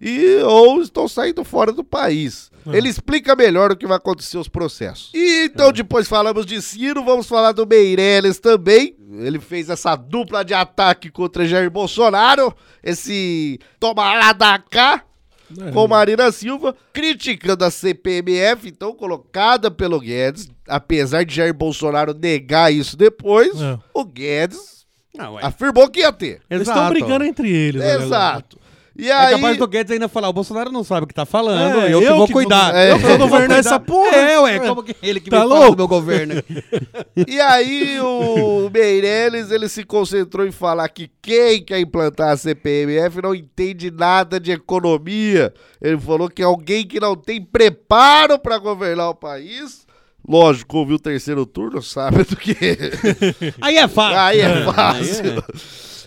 e ou estão saindo fora do país. Ele explica melhor o que vai acontecer os processos. E então, depois falamos de Ciro, vamos falar do Meirelles também. Ele fez essa dupla de ataque contra Jair Bolsonaro, esse toma lá da cá, com Marina Silva, criticando a CPMF, então colocada pelo Guedes, apesar de Jair Bolsonaro negar isso depois, É. o Guedes Não, ué. afirmou que ia ter. Eles estão brigando entre eles. né? Exato. E É aí, capaz do Guedes ainda falar, o Bolsonaro não sabe o que tá falando, É, eu, eu vou que cuidar. vou- é, eu que vou governar essa porra. É, ué, É. como que ele que Tá me fala louco? do meu governo? [LAUGHS] E aí o Meirelles, ele se concentrou em falar que quem quer implantar a CPMF não entende nada de economia. Ele falou que alguém que não tem preparo para governar o país, lógico, ouviu o terceiro turno, sabe do que [LAUGHS] Aí é fácil. Aí é Aí fácil.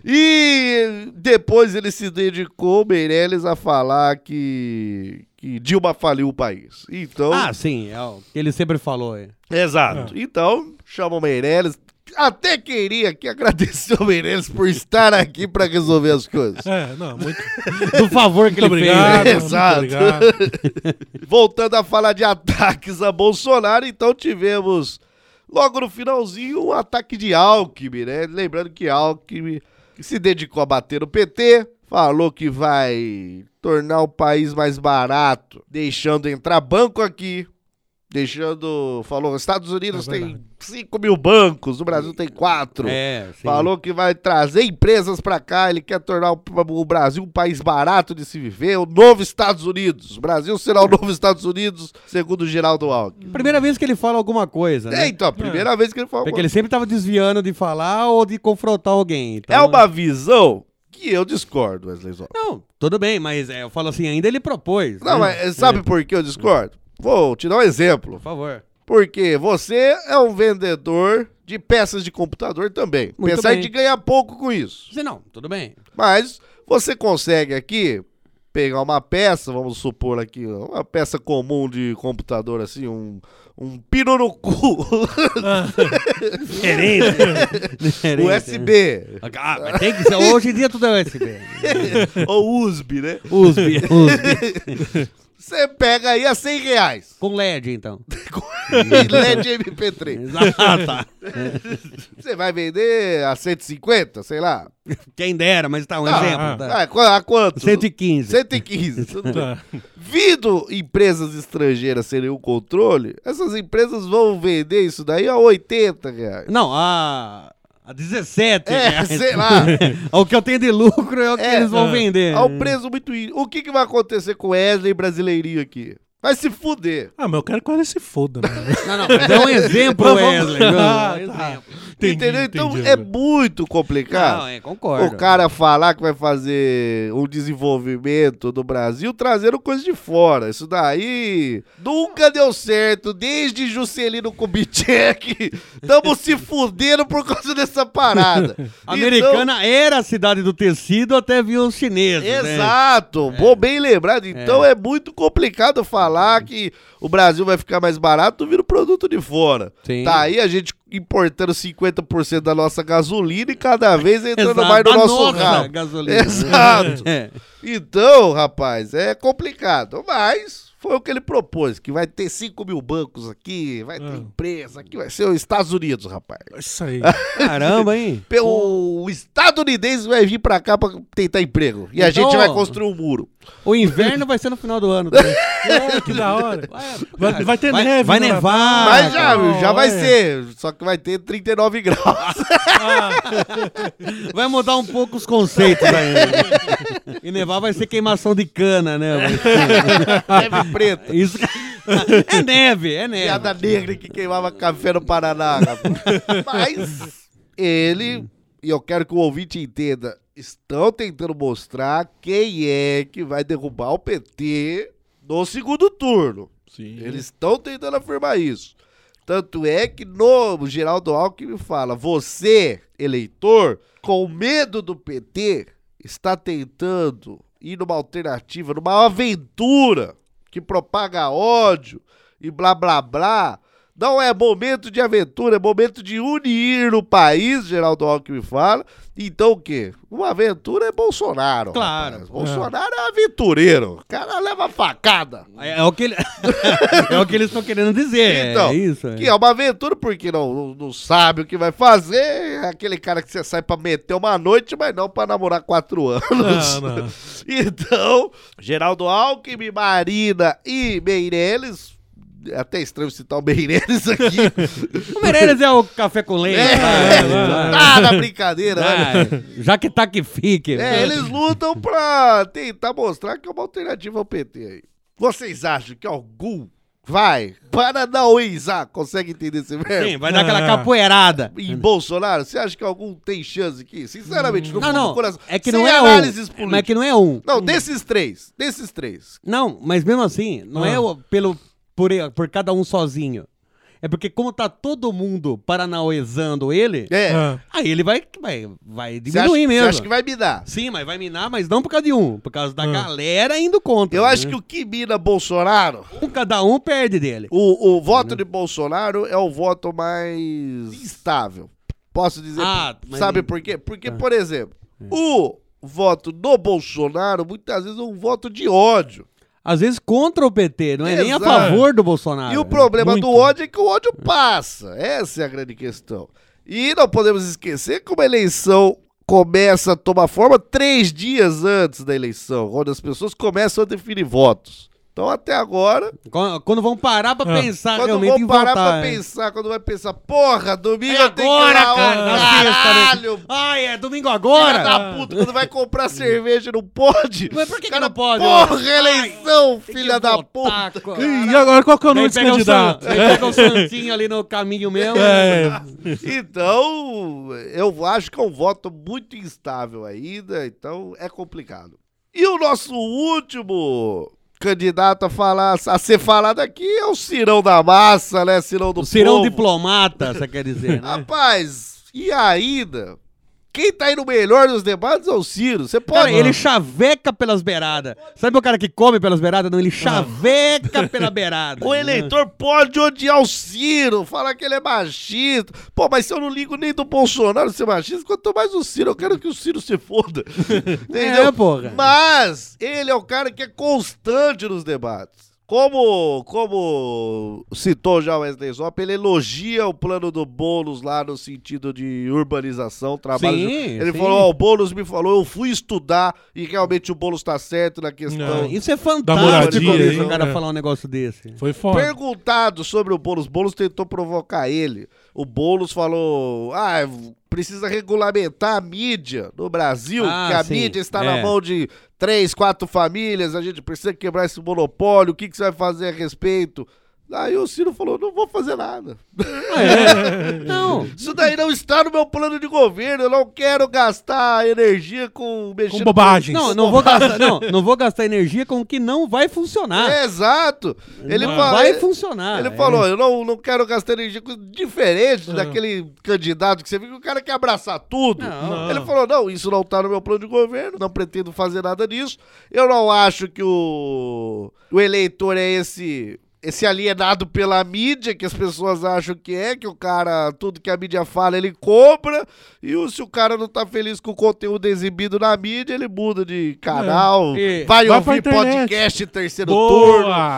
E depois ele se dedicou, Meirelles, a falar que, que Dilma faliu o país. Então, Ah, sim, é o que ele sempre falou. É. Exato. Então, chama o Meirelles. Até queria aqui agradecer o Meirelles por estar aqui para resolver as coisas. É, não, muito. [LAUGHS] Do favor que Muito ele obrigado. fez. muito Exato. obrigado. [LAUGHS] Voltando a falar de ataques a Bolsonaro, então tivemos logo no finalzinho um ataque de Alckmin, né? Lembrando que Alckmin se dedicou a bater no PT, falou que vai tornar o país mais barato, deixando entrar banco aqui, deixando. Falou, Estados Unidos É tem verdade. 5 mil bancos, o Brasil tem 4. É, sim. Falou que vai trazer empresas pra cá, ele quer tornar o, o Brasil um país barato de se viver, o novo Estados Unidos. O Brasil será o novo Estados Unidos, segundo o Geraldo Alckmin. Primeira vez que ele fala alguma coisa, né? É, então, a primeira vez que ele falou. Porque ele sempre tava desviando de falar ou de confrontar alguém. então- É uma visão que eu discordo, Wesley Zó. Não, tudo bem, mas é, eu falo assim, ainda ele propôs. Não, né? mas sabe por que eu discordo? Vou te dar um exemplo. Por favor. Porque você é um vendedor de peças de computador também. Muito Apesar bem. de ganhar pouco com isso. Se não, tudo bem. Mas você consegue aqui pegar uma peça, vamos supor aqui, uma peça comum de computador, assim, um, um pino no cu. Diferente. Diferente. USB. Ah, mas tem que ser. Hoje em dia tudo é USB. [LAUGHS] Ou USB, né? USB. USB. [LAUGHS] Você pega aí a 100 reais. Com LED, então. [LAUGHS] LED MP3. Ah, tá. [LAUGHS] Você vai vender a 150, sei lá. Quem dera, mas tá um Ah, exemplo. Tá. Ah, a quanto? 115. 115. tudo bem. Tá. Vindo empresas estrangeiras serem o controle, essas empresas vão vender isso daí a 80 reais. Não, a. A 17. É, reais. sei lá. [LAUGHS] o que eu tenho de lucro é o que É, eles vão vender. Ao preço muito. O que, que vai acontecer com o Wesley brasileirinho aqui? Vai se fuder. Ah, mas eu quero que ele se foda, né? [LAUGHS] Não, não, mas é um exemplo, Wesley. [LAUGHS] Ah, Um tá. exemplo. Entendi, Entendeu? Então entendi é muito complicado. Não, é, concordo. O cara falar que vai fazer um desenvolvimento do Brasil trazendo coisa de fora. Isso daí nunca deu certo. Desde Juscelino Kubitschek. [LAUGHS] Estamos se fudendo por causa dessa parada. A Americana era a cidade do tecido até vir os chineses. Então, né? exato. Bom, bem lembrado. Então é. muito complicado falar falar que o Brasil vai ficar mais barato, vira o produto de fora. Sim. Tá aí a gente importando 50% da nossa gasolina e cada vez entrando Exato, mais no nosso nossa ramo. gasolina. [LAUGHS] Exato. É. Então, rapaz, é complicado. Mas foi o que ele propôs, que vai ter 5 mil bancos aqui, vai ter empresa, aqui vai ser os Estados Unidos, rapaz. Isso aí. [LAUGHS] Caramba, hein? O estadunidense vai vir pra cá pra tentar emprego. E a Então, gente vai construir um muro. O inverno vai ser no final do ano. É, que da hora. Vai, vai ter Vai- neve. vai nevar. Mas já, já vai é. ser, só que vai ter 39 graus. Vai mudar um pouco os conceitos aí. E nevar vai ser queimação de cana, né? Neve preta. Isso... É neve, é neve. Piada negra que queimava café no Paraná. Mas ele, e eu quero que o ouvinte entenda, estão tentando mostrar quem é que vai derrubar o PT no segundo turno. Sim. Eles estão tentando afirmar isso. Tanto é que no Geraldo Alckmin fala, você, eleitor, com medo do PT, está tentando ir numa alternativa, numa aventura que propaga ódio e blá blá blá. Não é momento de aventura, é momento de unir o país, Geraldo Alckmin fala. Então o quê? Uma aventura é Bolsonaro. Claro. rapaz. Bolsonaro é aventureiro. O cara leva facada. É, é o que ele... [LAUGHS] é o que eles estão querendo dizer. Então, é isso. é. que é uma aventura porque não, não, não sabe o que vai fazer. É aquele cara que você sai pra meter uma noite, mas não pra namorar quatro anos. Não, não. [LAUGHS] Então, Geraldo Alckmin, Marina e Meirelles. É até estranho citar o Meirelles aqui. [LAUGHS] O Meirelles é o café com leite. É, vai, vai. tá na brincadeira, né? Vai. Já que tá que fique. É, eles lutam pra tentar mostrar que é uma alternativa ao PT aí. Vocês acham que algum vai paranauizar, consegue entender esse verbo? Sim, vai dar aquela capoeirada. Em Bolsonaro, você acha que algum tem chance aqui? Sinceramente, no Não, fundo não. do coração. É que não é análises um. políticas. Mas é que não é um. Não, desses três. Desses três. Não, mas mesmo assim, não Ah. é o- pelo, por, por cada um sozinho. É porque como tá todo mundo paranauezando ele, É. Aí ele vai, vai, vai Você acha, diminuir você mesmo. acha que vai minar? Sim, mas vai minar, mas não por causa de um, por causa da Ah. galera indo contra. Eu acho né? que o que mina Bolsonaro, um cada um perde dele. o, o voto de Bolsonaro é o voto mais instável. Posso dizer? Ah, mas- Sabe por quê? Porque, Ah. por exemplo, o voto do Bolsonaro muitas vezes é um voto de ódio. Às vezes contra o PT, não é nem a Exato. favor do Bolsonaro. E o problema muito. do ódio é que o ódio passa. Essa é a grande questão. E não podemos esquecer que uma eleição começa a tomar forma três dias antes da eleição, onde as pessoas começam a definir votos. Então, até agora, Quando, quando vão parar pra Ah. pensar quando realmente vão em parar votar. pra é. pensar, quando vai pensar, porra, domingo É que ir agora, lá, cara, sexta, né? caralho, Ai, é domingo filha agora? da puta, quando vai comprar cerveja não pode. Mas por que, que Cara, não pode? Porra, Ai, eleição, tem filha que da puta. co- E agora qual que é o nome Aí desse pega, o san... candidato? aí pega o santinho ali no caminho mesmo. É, Então, eu acho que é um voto muito instável ainda, então é complicado. E o nosso último candidato a falar, a ser falado aqui é o Cirão da Massa, né? Cirão do O Cirão povo. diplomata, você quer dizer, né? Rapaz, e ainda? Quem tá indo melhor nos debates é o Ciro. Você pode. Cara, ele chaveca pelas beiradas. Sabe o cara que come pelas beiradas? Não, ele chaveca pela [LAUGHS] beirada. O eleitor pode odiar o Ciro, falar que ele é machista. Pô, mas se eu não ligo nem do Bolsonaro ser machista, quanto mais o Ciro, eu quero que o Ciro se foda. [LAUGHS] Entendeu? É, porra. Mas ele é o cara que é constante nos debates. Como, como citou já o Wesley Zop, ele elogia o plano do Boulos lá no sentido de urbanização, trabalho. Sim, de- Ele sim. falou, ó, o Boulos me falou, eu fui estudar e realmente o Boulos tá certo na questão. Isso é Da fantástico, moradia, isso, o cara É. falar um negócio desse. Foi foda. Perguntado sobre o Boulos, Boulos tentou provocar ele. O Boulos falou: ah, precisa regulamentar a mídia no Brasil, Ah, que a sim, mídia está é. na mão de três, quatro famílias, a gente precisa quebrar esse monopólio, o que, que você vai fazer a respeito? Aí o Ciro falou: não vou fazer nada. É. [LAUGHS] Não. Isso daí não está no meu plano de governo. Eu não quero gastar energia com Com bobagens. Não, não vou gastar, não, não vou gastar energia com o que não vai funcionar. É, exato. Ele Não fala- vai ele- funcionar. Ele é. falou, eu não, não quero gastar energia com diferente Ah. daquele candidato que você viu que o cara quer abraçar tudo. Não. Ele falou, não, isso não tá no meu plano de governo, não pretendo fazer nada disso. Eu não acho que o, o eleitor é esse... Esse alienado pela mídia, que as pessoas acham que é, que o cara, tudo que a mídia fala, ele compra. E o- se o cara não tá feliz com o conteúdo exibido na mídia, ele muda de canal, É. vai, Vai ouvir podcast terceiro Boa,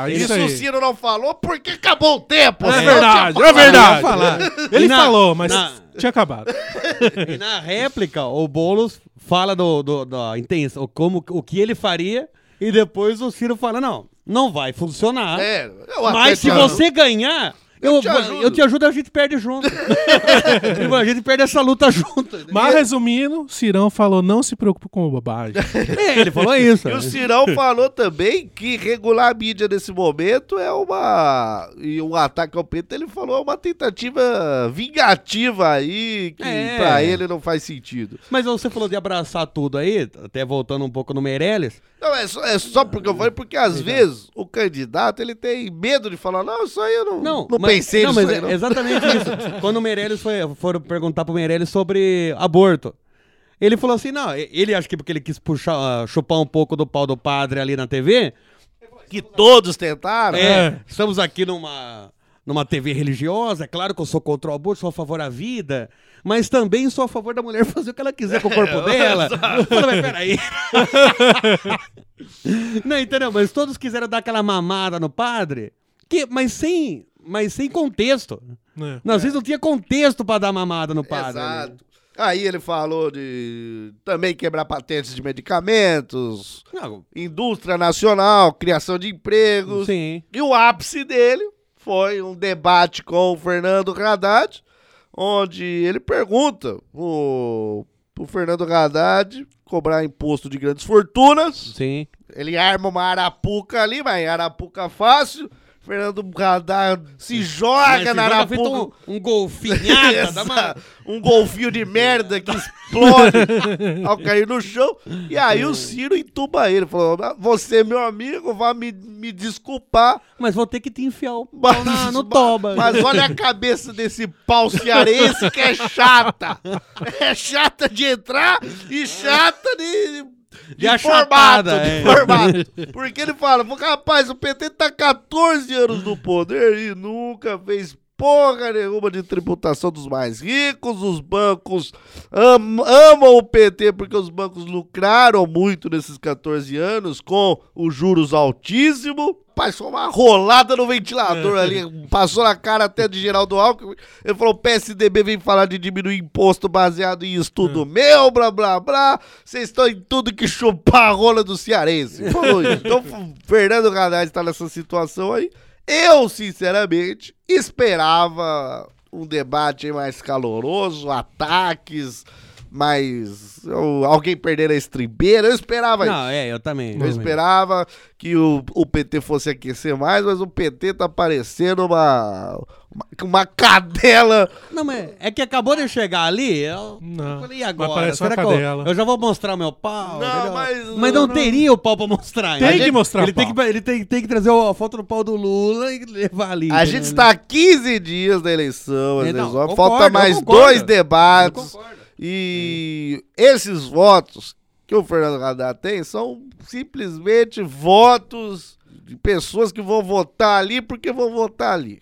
turno. isso Isso o Ciro não falou porque acabou o tempo. É verdade, é verdade. Ele na- falou, mas na- tinha acabado. [LAUGHS] E na réplica, o Boulos fala do, do, da intenção, como, o que ele faria, e depois o Ciro fala, não, não vai funcionar. É, mas se você ganhar, eu, Eu te eu, ajudo. te ajudo, a gente perde junto. [LAUGHS] [LAUGHS] A gente perde essa luta junto. Mas resumindo, Cirão falou: não se preocupe com bobagem. É, ele falou isso. [LAUGHS] E o Cirão falou também que regular a mídia nesse momento é uma. E um ataque ao PT, ele falou, é uma tentativa vingativa aí, que É. pra ele não faz sentido. Mas você falou de abraçar tudo aí, até voltando um pouco no Meirelles. Não, é só, é só porque eu falei, porque às vezes o candidato ele tem medo de falar, não, isso aí eu não, não, Não, mas- não, mas aí, é exatamente isso. Quando o Meirelles foi, foram perguntar pro Meirelles sobre aborto, ele falou assim, não, ele acha que porque ele quis puxar, ah, chupar um pouco do pau do padre ali na TV, Que todos tentaram. é, estamos aqui numa, numa TV religiosa, é claro que eu sou contra o aborto, sou a favor da vida, mas também sou a favor da mulher fazer o que ela quiser com o corpo [LAUGHS] dela. Eu falei, mas peraí. [LAUGHS] Não, entendeu? Mas todos quiseram dar aquela mamada no padre, que, mas sem, mas sem contexto. É. Não, às vezes não tinha contexto pra dar mamada no padre. né? Exato. Aí ele falou de também quebrar patentes de medicamentos, Não, indústria nacional, criação de empregos. sim. E o ápice dele foi um debate com o Fernando Haddad, onde ele pergunta o, o Fernando Haddad cobrar imposto de grandes fortunas. Sim. Ele arma uma arapuca ali, mas arapuca fácil. Fernando Haddad se joga Mas na se joga arapuca. um, um golfinhada, [LAUGHS] dá uma... Um golfinho de merda que explode [LAUGHS] ao cair no chão. E aí o Ciro entuba ele. Falou: Você, meu amigo, vai me, me desculpar. Mas vou ter que te enfiar o Mas, na- [LAUGHS] no toba. mas olha a cabeça desse pau cearense que é chata. É chata de entrar e chata de. De achatada, formato, é. de formato. Porque ele fala, rapaz, o PT tá 14 anos no poder e nunca fez porra nenhuma de tributação dos mais ricos. Os bancos am- amam o PT porque os bancos lucraram muito nesses 14 anos com os juros altíssimos. Foi uma rolada no ventilador ali. [LAUGHS] Passou na cara até de Geraldo Alckmin. Ele falou: o PSDB vem falar de diminuir imposto baseado em estudo meu, blá blá blá. Vocês estão em tudo que chupar a rola do cearense. Falou. [LAUGHS] Então, Fernando Haddad está nessa situação aí. Eu, sinceramente, esperava um debate mais caloroso, ataques, mais. ou alguém perder a estribeira. Eu esperava Não, isso. é, eu também. Eu esperava que o, o PT fosse aquecer mais, mas o PT tá parecendo uma, uma, uma cadela. Não, mas é que acabou de chegar ali, eu, Não, eu falei, e mas agora? parece uma Será que eu, cadela. eu já vou mostrar o meu pau? Não, entendeu? mas- Mas não, não- teria o pau pra mostrar. Tem A que gente- mostrar ele o tem pau. que, ele tem, tem que trazer a foto do pau do Lula e levar ali. A entendeu? gente está a 15 dias da eleição, às É, não, concordo, falta eu mais concordo. dois debates. Eu concordo. E esses votos que o Fernando Haddad tem são simplesmente votos de pessoas que vão votar ali porque vão votar ali.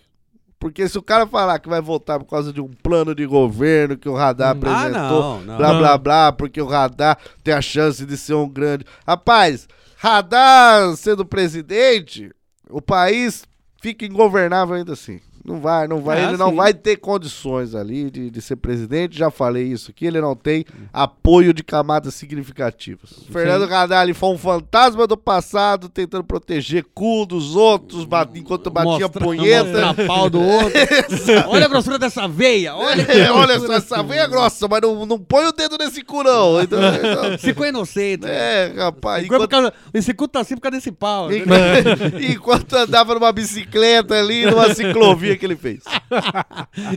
Porque se o cara falar que vai votar por causa de um plano de governo que o Radar apresentou, Ah, não, não. blá blá blá, porque o Radar tem a chance de ser um grande. Rapaz, Radar sendo presidente, o país fica ingovernável ainda assim. Não vai, não vai. É, ele não sim. vai ter condições ali de, de ser presidente. Já falei isso aqui. Ele não tem apoio de camadas significativas. Fernando Haddad foi um fantasma do passado, tentando proteger cu dos outros, bat- enquanto batia Mostra- punheta. pau do outro. [LAUGHS] olha a grossura dessa veia. Olha, É, olha só, essa veia é grossa, mas não, não põe o dedo nesse cu, não. Então, então- [LAUGHS] Ficou inocente. é, rapaz. Ficou por causa- esse cu tá assim por causa desse pau. Enquanto, [LAUGHS] enquanto andava numa bicicleta ali, numa ciclovia que ele fez. [LAUGHS]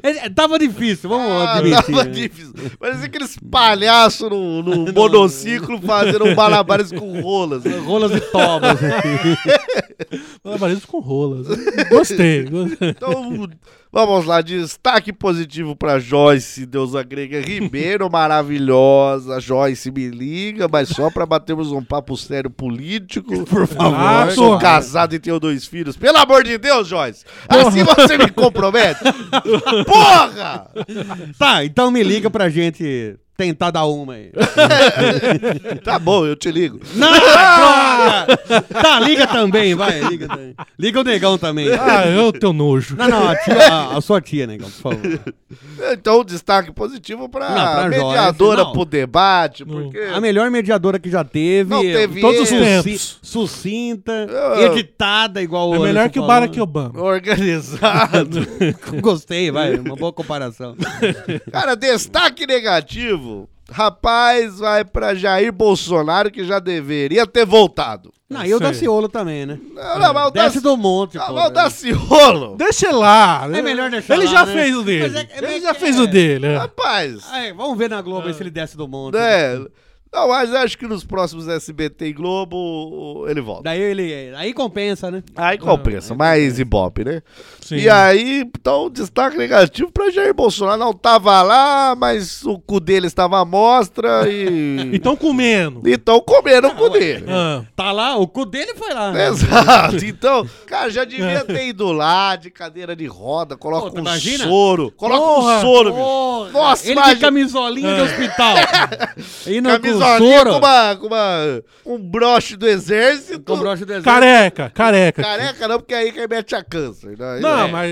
É, Tava difícil, vamos Ah, admitir. tava difícil. Parecia aqueles palhaços no, no [LAUGHS] monociclo fazendo um malabares com rolas. Rolas e tobas. [LAUGHS] Malabarismo com rolas. Gostei. gostei. Então, vamos lá. Destaque positivo pra Joyce, Deus agrega Ribeiro, [LAUGHS] maravilhosa. Joyce, me liga, mas só pra batermos um papo sério político. [LAUGHS] Por favor. Ah, Sou porra. casado e tenho dois filhos. Pelo amor de Deus, Joyce. Assim você me compromete? [LAUGHS] Porra! tá, então me liga pra gente tentar dar uma aí. [LAUGHS] Tá bom, eu te ligo. Não, [LAUGHS] droga! Tá, liga também, vai, liga também. Liga o negão também. Ah, eu tenho nojo. Não, não, a, tia, a, a sua tia, negão, por favor. Então, destaque positivo pra, Não, pra mediadora Joyce, não. pro debate, porque... A melhor mediadora que já teve. Não teve todos os tempos. Sucinta, Ah. editada, igual É o melhor que o falou. Barack Obama. Organizado. [LAUGHS] Gostei, vai, uma boa comparação. Cara, destaque negativo. Rapaz, vai pra Jair Bolsonaro, que já deveria ter voltado. Não, e o Daciolo também, né? Não, não, mas o Desce do monte, Ah, pô. mas o Daciolo. Deixa ele lá. É melhor deixar Ele lá, já né? fez o dele. Mas é- é ele já que fez é. o dele. é. Rapaz, Aí, vamos ver na Globo aí se ele desce do monte. né? Não, mas acho que nos próximos SBT e Globo ele volta. Daí ele. Aí compensa, né? Aí compensa, mais Ibope, né? Sim. E aí, então, destaque negativo pra Jair Bolsonaro. Não tava lá, mas o cu dele estava à mostra e. [LAUGHS] Então comendo. Então comeram o cu dele. Ah, Tá lá, o cu dele foi lá. Exato. Então, cara, já [LAUGHS] devia ter ido lá de cadeira de roda, coloca Pô, um imagina? soro. Coloca Porra. um soro. Porra, Nossa, ele imagina- de camisolinha de [LAUGHS] hospital. E no Camisolinha soro, com, uma, com uma, um broche do exército. com broche do exército. careca, careca. Careca não, porque aí remete a câncer. Né? Não, É. mas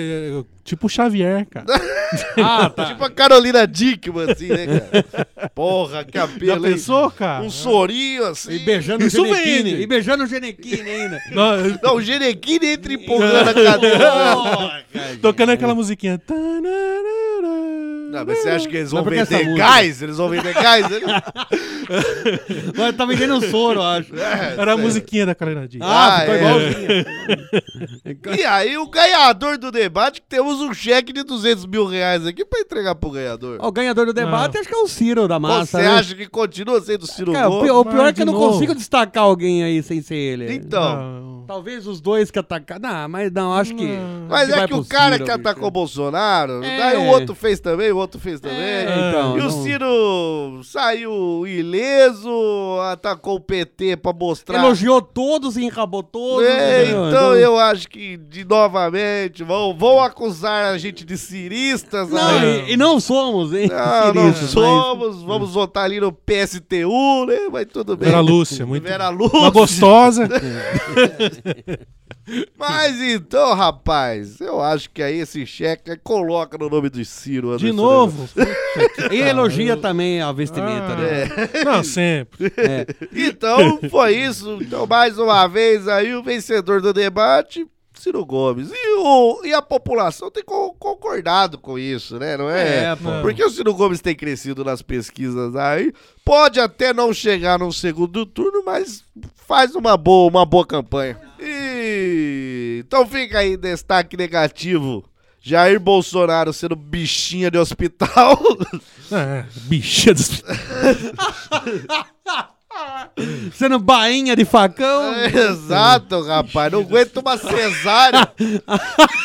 tipo o Xavier, cara. [LAUGHS] Ah, tá. Tipo a Carolina Dickman, assim, né, cara? Porra, que Já apelo, hein? pensou, cara? Um sorinho assim. E beijando Isso o Genequine. vende. E beijando o Genequine ainda. [LAUGHS] Não, Não, o Genequine entra empurrando a cadeira. Porra, cara. tocando aquela musiquinha. Tanarara. Não, mas você acha que eles vão vender música? gás? Eles vão vender gás? [LAUGHS] Eles- Mas tá vendendo soro, eu acho. Era a musiquinha da Carolina. Ah, Ah, ficou é. igualzinho. E aí, o ganhador do debate, que temos um cheque de 200 mil reais aqui pra entregar pro ganhador. O ganhador do debate acho que é o Ciro da massa. Você né? acha que continua sendo Ciro Cara, o pior, o pior é que eu não novo. consigo destacar alguém aí sem ser ele. Então, Não. Talvez os dois que atacaram. Não, mas não, acho que. mas é que o cara Ciro, que bicho. atacou o Bolsonaro, É. daí o outro fez também, o outro fez também. É, então, E o não- Ciro saiu ileso, atacou o PT pra mostrar. Elogiou todos e enrabou todos. É, entendeu? então eu acho que, de novamente, vão, vão acusar a gente de ciristas. Não, aí. e, e não somos, hein? Não, [LAUGHS] não Ciristas, somos, vamos votar ali no PSTU, né? Mas tudo bem. Vera Lúcia, muito. Vera Uma Lúcia. gostosa. [LAUGHS] [LAUGHS] Mas então, rapaz, eu acho que aí esse cheque coloca no nome do Ciro. De Anderson novo. [LAUGHS] E elogia também a vestimenta, Ah. né? Não, sempre. É. [LAUGHS] Então, foi isso. Então, mais uma vez aí, o vencedor do debate, Ciro Gomes. E, o, e a população tem co- concordado com isso, né? Não é? É, pô. Porque o Ciro Gomes tem crescido nas pesquisas aí. Pode até não chegar no segundo turno, mas faz uma boa, uma boa campanha. E então fica aí destaque negativo. Jair Bolsonaro sendo bichinha de hospital. [LAUGHS] É, bicha dos... [LAUGHS] Sendo bainha de facão. Exato, rapaz. Não aguento uma cesárea.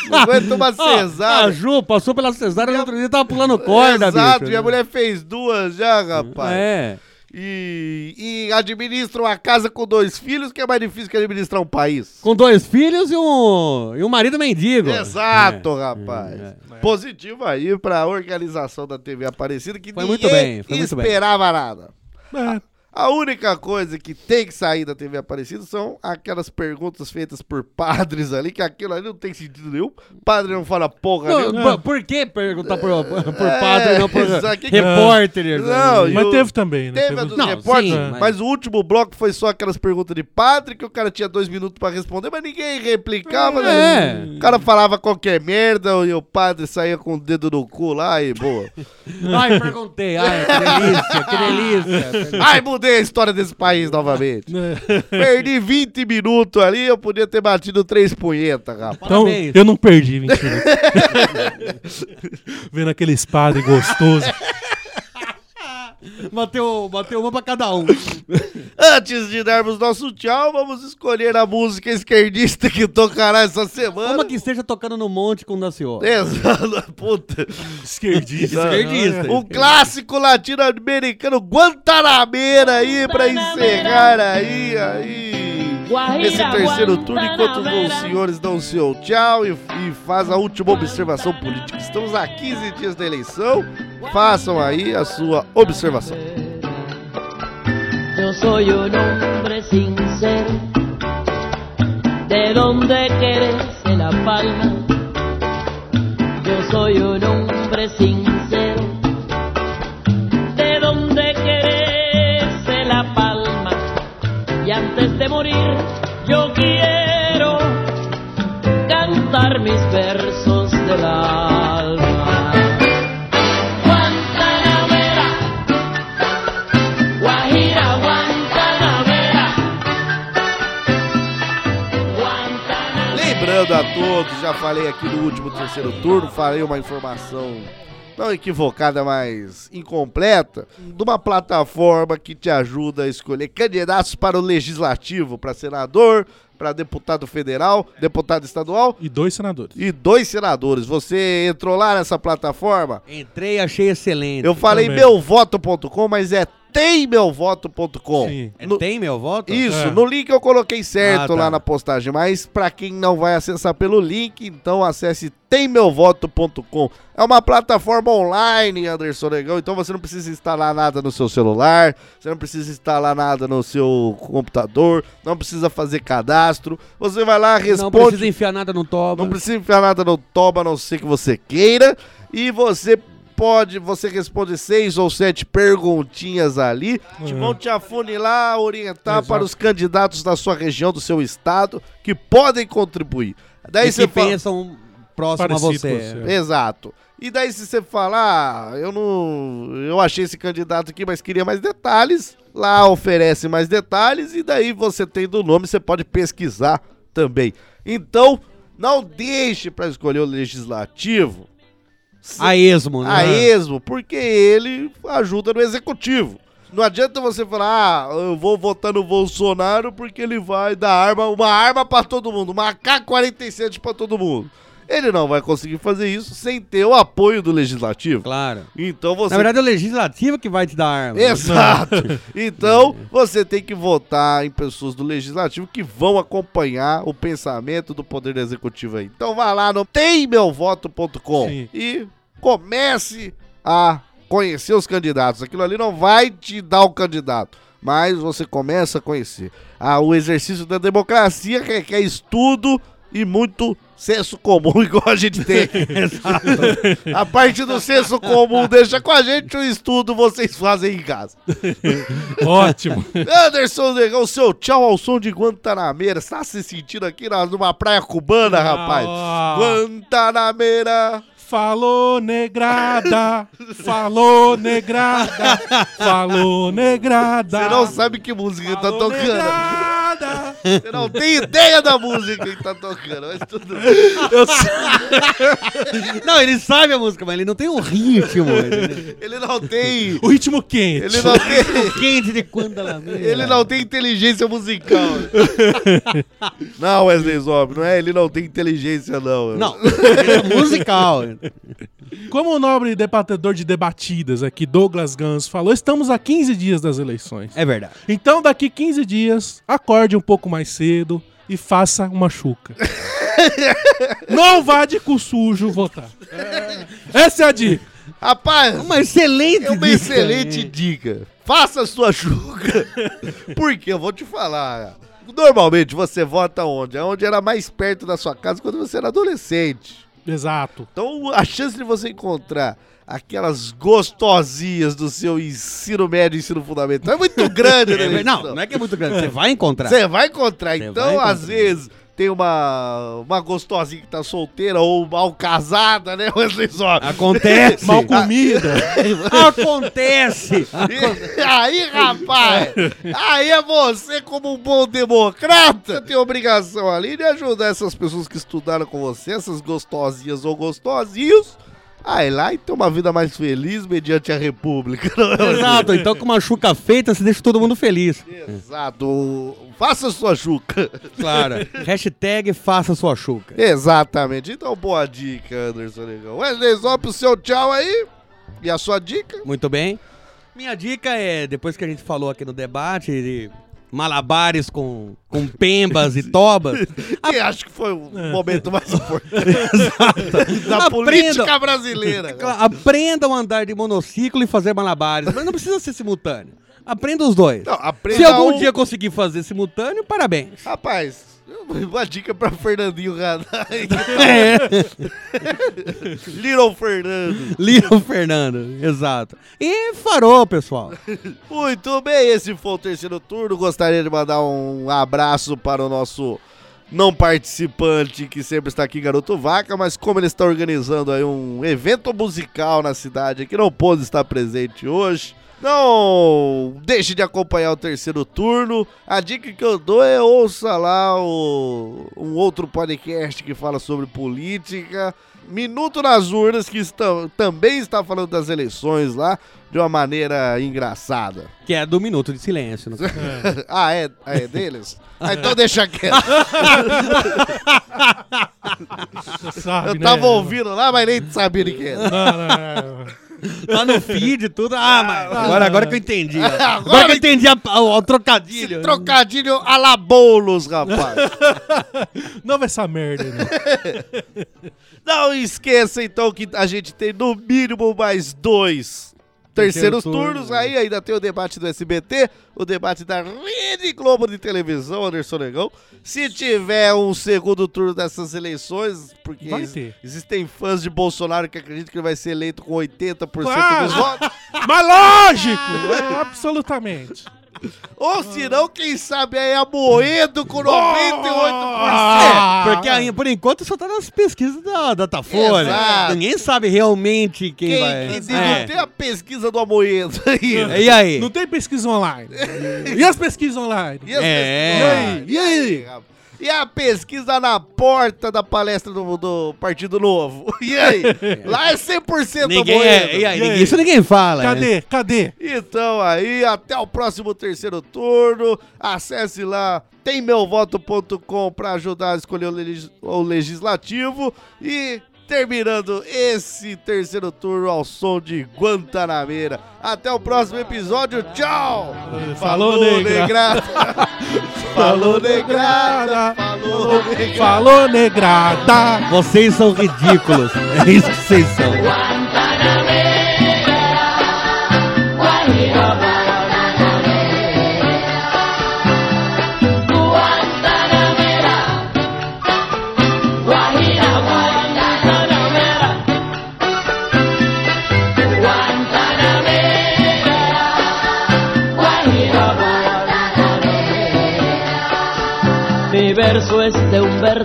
Não aguento uma Ó, a cesárea. Ju passou pela cesárea no outro dia tava pulando corda, Exato, bicho. minha mulher fez duas já, rapaz. É. E, e administra uma casa com dois filhos, que é mais difícil que administrar um país. Com dois filhos e um, e um marido mendigo. Exato, É, rapaz. é, Positivo aí pra organização da TV Aparecida, que Foi ninguém muito bem, foi muito bem. esperava nada. É, A única coisa que tem que sair da TV Aparecida são aquelas perguntas feitas por padres ali, que aquilo ali não tem sentido nenhum. Padre não fala porra Não, nenhuma. por- por que perguntar por, por É, padre e não por isso aqui que- repórter? Não, Mas o- teve também, né? Teve a dos Não, repórteres, sim, mas... mas- o último bloco foi só aquelas perguntas de padre que o cara tinha dois minutos pra responder, mas ninguém replicava, É. né? O cara falava qualquer merda e o padre saía com o dedo no cu lá e boa. [LAUGHS] Ai, perguntei. Ai, que delícia, que delícia. Ai, mudei a história desse país novamente. Perdi 20 minutos ali, eu podia ter batido três punhetas, rapaz. Então, Parabéns. eu não perdi, mentira. [LAUGHS] Vendo aqueles padres gostosos. Bateu, bateu uma pra cada um. Antes de darmos nosso tchau, vamos escolher a música esquerdista que tocará essa semana. Uma que esteja tocando no monte com o Daciolo. Exato, [LAUGHS] puta. Esquerdista. Esquerdista. Um clássico latino-americano, Guantanameira aí, pra encerrar aí, aí, esse terceiro turno, enquanto os senhores dão o seu tchau e, e faz a última observação política. Estamos a 15 dias da eleição, façam aí a sua observação. Yo soy un hombre sincero, de donde crece la palma. Yo soy un hombre sincero, antes de morir, yo quiero cantar mis versos del alma. Guantanamera, Guajira, Guantanamera. Lembrando a todos, já falei aqui no último terceiro turno, falei uma informação não equivocada, mas incompleta, de uma plataforma que te ajuda a escolher candidatos para o legislativo, para senador, para deputado federal, deputado estadual E dois senadores. e dois senadores. Você entrou lá nessa plataforma? Entrei, achei excelente. Eu falei meuvoto.com, mas é temmeuvoto.com. Sim. É, No- Tem meu voto? Isso, É. no link eu coloquei certo Ah, tá. lá na postagem, mas pra quem não vai acessar pelo link, então acesse temmeuvoto.com. É uma plataforma online, Anderson Negão, então você não precisa instalar nada no seu celular, você não precisa instalar nada no seu computador, não precisa fazer cadastro. Você vai lá, Não responde precisa enfiar nada no toba. não precisa enfiar nada no toba, a não ser que você queira. E você pode, você responde seis ou sete perguntinhas ali, que Uhum. vão te afunilar, orientar Exato. para os candidatos da sua região, do seu estado, que podem contribuir. Daí E você que fala- pensam próximo a você. você. Exato. E daí se você falar, ah, eu não, eu achei esse candidato aqui, mas queria mais detalhes, lá oferece mais detalhes e daí você tendo o nome, você pode pesquisar também. Então, não deixe para escolher o legislativo A esmo, né? a esmo, porque ele ajuda no executivo. Não adianta você falar, ah, eu vou votar no Bolsonaro porque ele vai dar arma, uma arma pra todo mundo, uma AK-47 pra todo mundo. Ele não vai conseguir fazer isso sem ter o apoio do legislativo. Claro. Então você Na verdade, é o legislativo que vai te dar arma. Exato. [LAUGHS] Então, você tem que votar em pessoas do legislativo que vão acompanhar o pensamento do poder executivo aí. Então vá lá no temmeuvoto.com e comece a conhecer os candidatos. Aquilo ali não vai te dar o candidato, mas você começa a conhecer. Ah, o exercício da democracia requer estudo e muito senso comum, [LAUGHS] igual a gente tem [LAUGHS] a parte do senso comum deixa com a gente, o estudo vocês fazem em casa. [LAUGHS] Ótimo. Anderson Negão, seu tchau ao som de Guantanameira. Você tá se sentindo aqui numa praia cubana, rapaz? Ah. Guantanameira. Falou negrada, falou negrada, falou negrada. Você não sabe que música tá Falou tocando. negrada. Você não tem ideia da música que ele tá tocando, mas tudo bem. Sei. Não, ele sabe a música, mas ele não tem o ritmo. Ele, Ele não tem. O ritmo quente. Ele não tem. quente de quando ela Ele não tem inteligência musical. não, Wesley Zob, não é? Ele não tem inteligência, não. Não, é musical. Como o nobre debatedor de debatidas aqui, Douglas Gans, falou, estamos a 15 dias das eleições. É verdade. Então, daqui 15 dias, acorde um pouco mais cedo e faça uma chuca. [LAUGHS] Não vá de cu sujo votar. Essa é a dica. Rapaz, Uma excelente é uma dica. excelente dica. Faça a sua chuca. Porque eu vou te falar. Normalmente você vota onde? Onde era mais perto da sua casa quando você era adolescente. Exato. Então a chance de você encontrar aquelas gostosinhas do seu ensino médio e ensino fundamental é muito grande, né? [LAUGHS] É, não, não é que é muito grande. Você vai encontrar. Você vai encontrar. Você então, vai encontrar. às vezes, tem uma, uma gostosinha que tá solteira ou mal casada, né, [LAUGHS] Wesley Zó? Acontece. Mal comida. [LAUGHS] Acontece. E aí, rapaz, aí é você, como um bom democrata, tem obrigação ali de ajudar essas pessoas que estudaram com você, essas gostosinhas ou gostosinhos, a ir lá e ter uma vida mais feliz mediante a república. é? Exato. Então, com uma chuca feita, você deixa todo mundo feliz. Exato. Faça sua chuca. Claro. Hashtag faça sua chuca. Exatamente. Então, boa dica, Anderson Negão. Wesley Zop, o seu tchau aí. E a sua dica? Muito bem. Minha dica é, depois que a gente falou aqui no debate de malabares com, com pembas e tobas, Que [LAUGHS] acho que foi o momento mais [LAUGHS] importante da Aprenda- política brasileira. Cla- aprendam a andar de monociclo e fazer malabares. Mas não precisa ser simultâneo. Aprenda os dois. Não, aprenda Se algum um- dia conseguir fazer simultâneo, parabéns. Rapaz, [LAUGHS] uma dica pra Fernandinho Radar. É. [LAUGHS] Little Fernando. Little Fernando, exato. E farou, pessoal. Muito bem, esse foi o terceiro turno. Gostaria de mandar um abraço para o nosso não participante que sempre está aqui, Garoto Vaca, mas como ele está organizando aí um evento musical na cidade que não pôde estar presente hoje. Não deixe de acompanhar o terceiro turno. A dica que eu dou é ouça lá o, um outro podcast que fala sobre política. Minuto nas urnas, que está, também está falando das eleições lá de uma maneira engraçada. Que é do Minuto de Silêncio. no caso. [LAUGHS] ah, é, é deles? Ah, então deixa quieto. Sabe, Eu tava né? ouvindo lá, mas nem sabia de quem era. Não, não, não. Tá no feed e tudo. Ah, mas agora, agora que eu entendi. [LAUGHS] Agora Agora que eu entendi a- o, o trocadilho. Trocadilho a la Boulos, rapaz. [LAUGHS] Não vai essa merda, né? [LAUGHS] Não esqueça, então, que a gente tem no mínimo mais dois terceiros Terceiro turno, turnos. Aí ainda tem o debate do SBT, o debate da Rede Globo de televisão, Anderson Negão. Se tiver um segundo turno dessas eleições, porque ex- existem fãs de Bolsonaro que acreditam que ele vai ser eleito com 80% Claro. dos votos. [LAUGHS] Mas lógico! É, absolutamente. Ou se não, quem sabe aí a Moedo com 98%. Ah! É, porque aí, por enquanto só tá nas pesquisas da Datafolha. Exato. Ninguém sabe não quem, Quem, vai. que- É. não tem a pesquisa do Amoedo aí. E aí? Não tem pesquisa online. E as pesquisas online? E as É. pesquisas? E aí? rapaz? E a pesquisa na porta da palestra do, do Partido Novo? [LAUGHS] E aí? [LAUGHS] Lá é 100% Ninguém é, e aí? E aí? Isso ninguém fala. né? Cadê? Cadê? Então aí, até o próximo terceiro turno. Acesse lá temmeuvoto.com para ajudar a escolher o, legis- o legislativo e terminando esse terceiro turno ao som de Guantanameira. Até o próximo episódio. Tchau. Falou, negra. negrada. [LAUGHS] Falou negrada. Falou negrada. Falou, negrada! Vocês são ridículos. É isso que vocês são.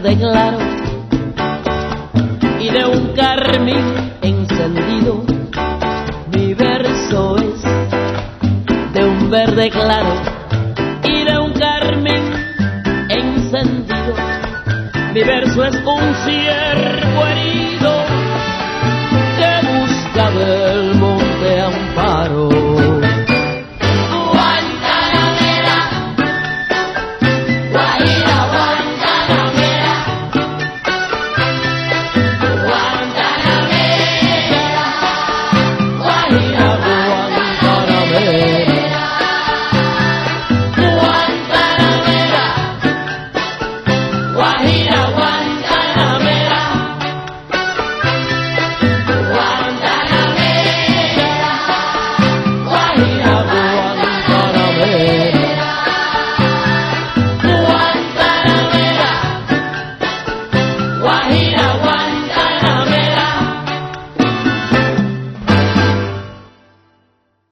Verde claro y de un carmín encendido. Mi verso es de un verde claro y de un carmín encendido. Mi verso es un ciervo herido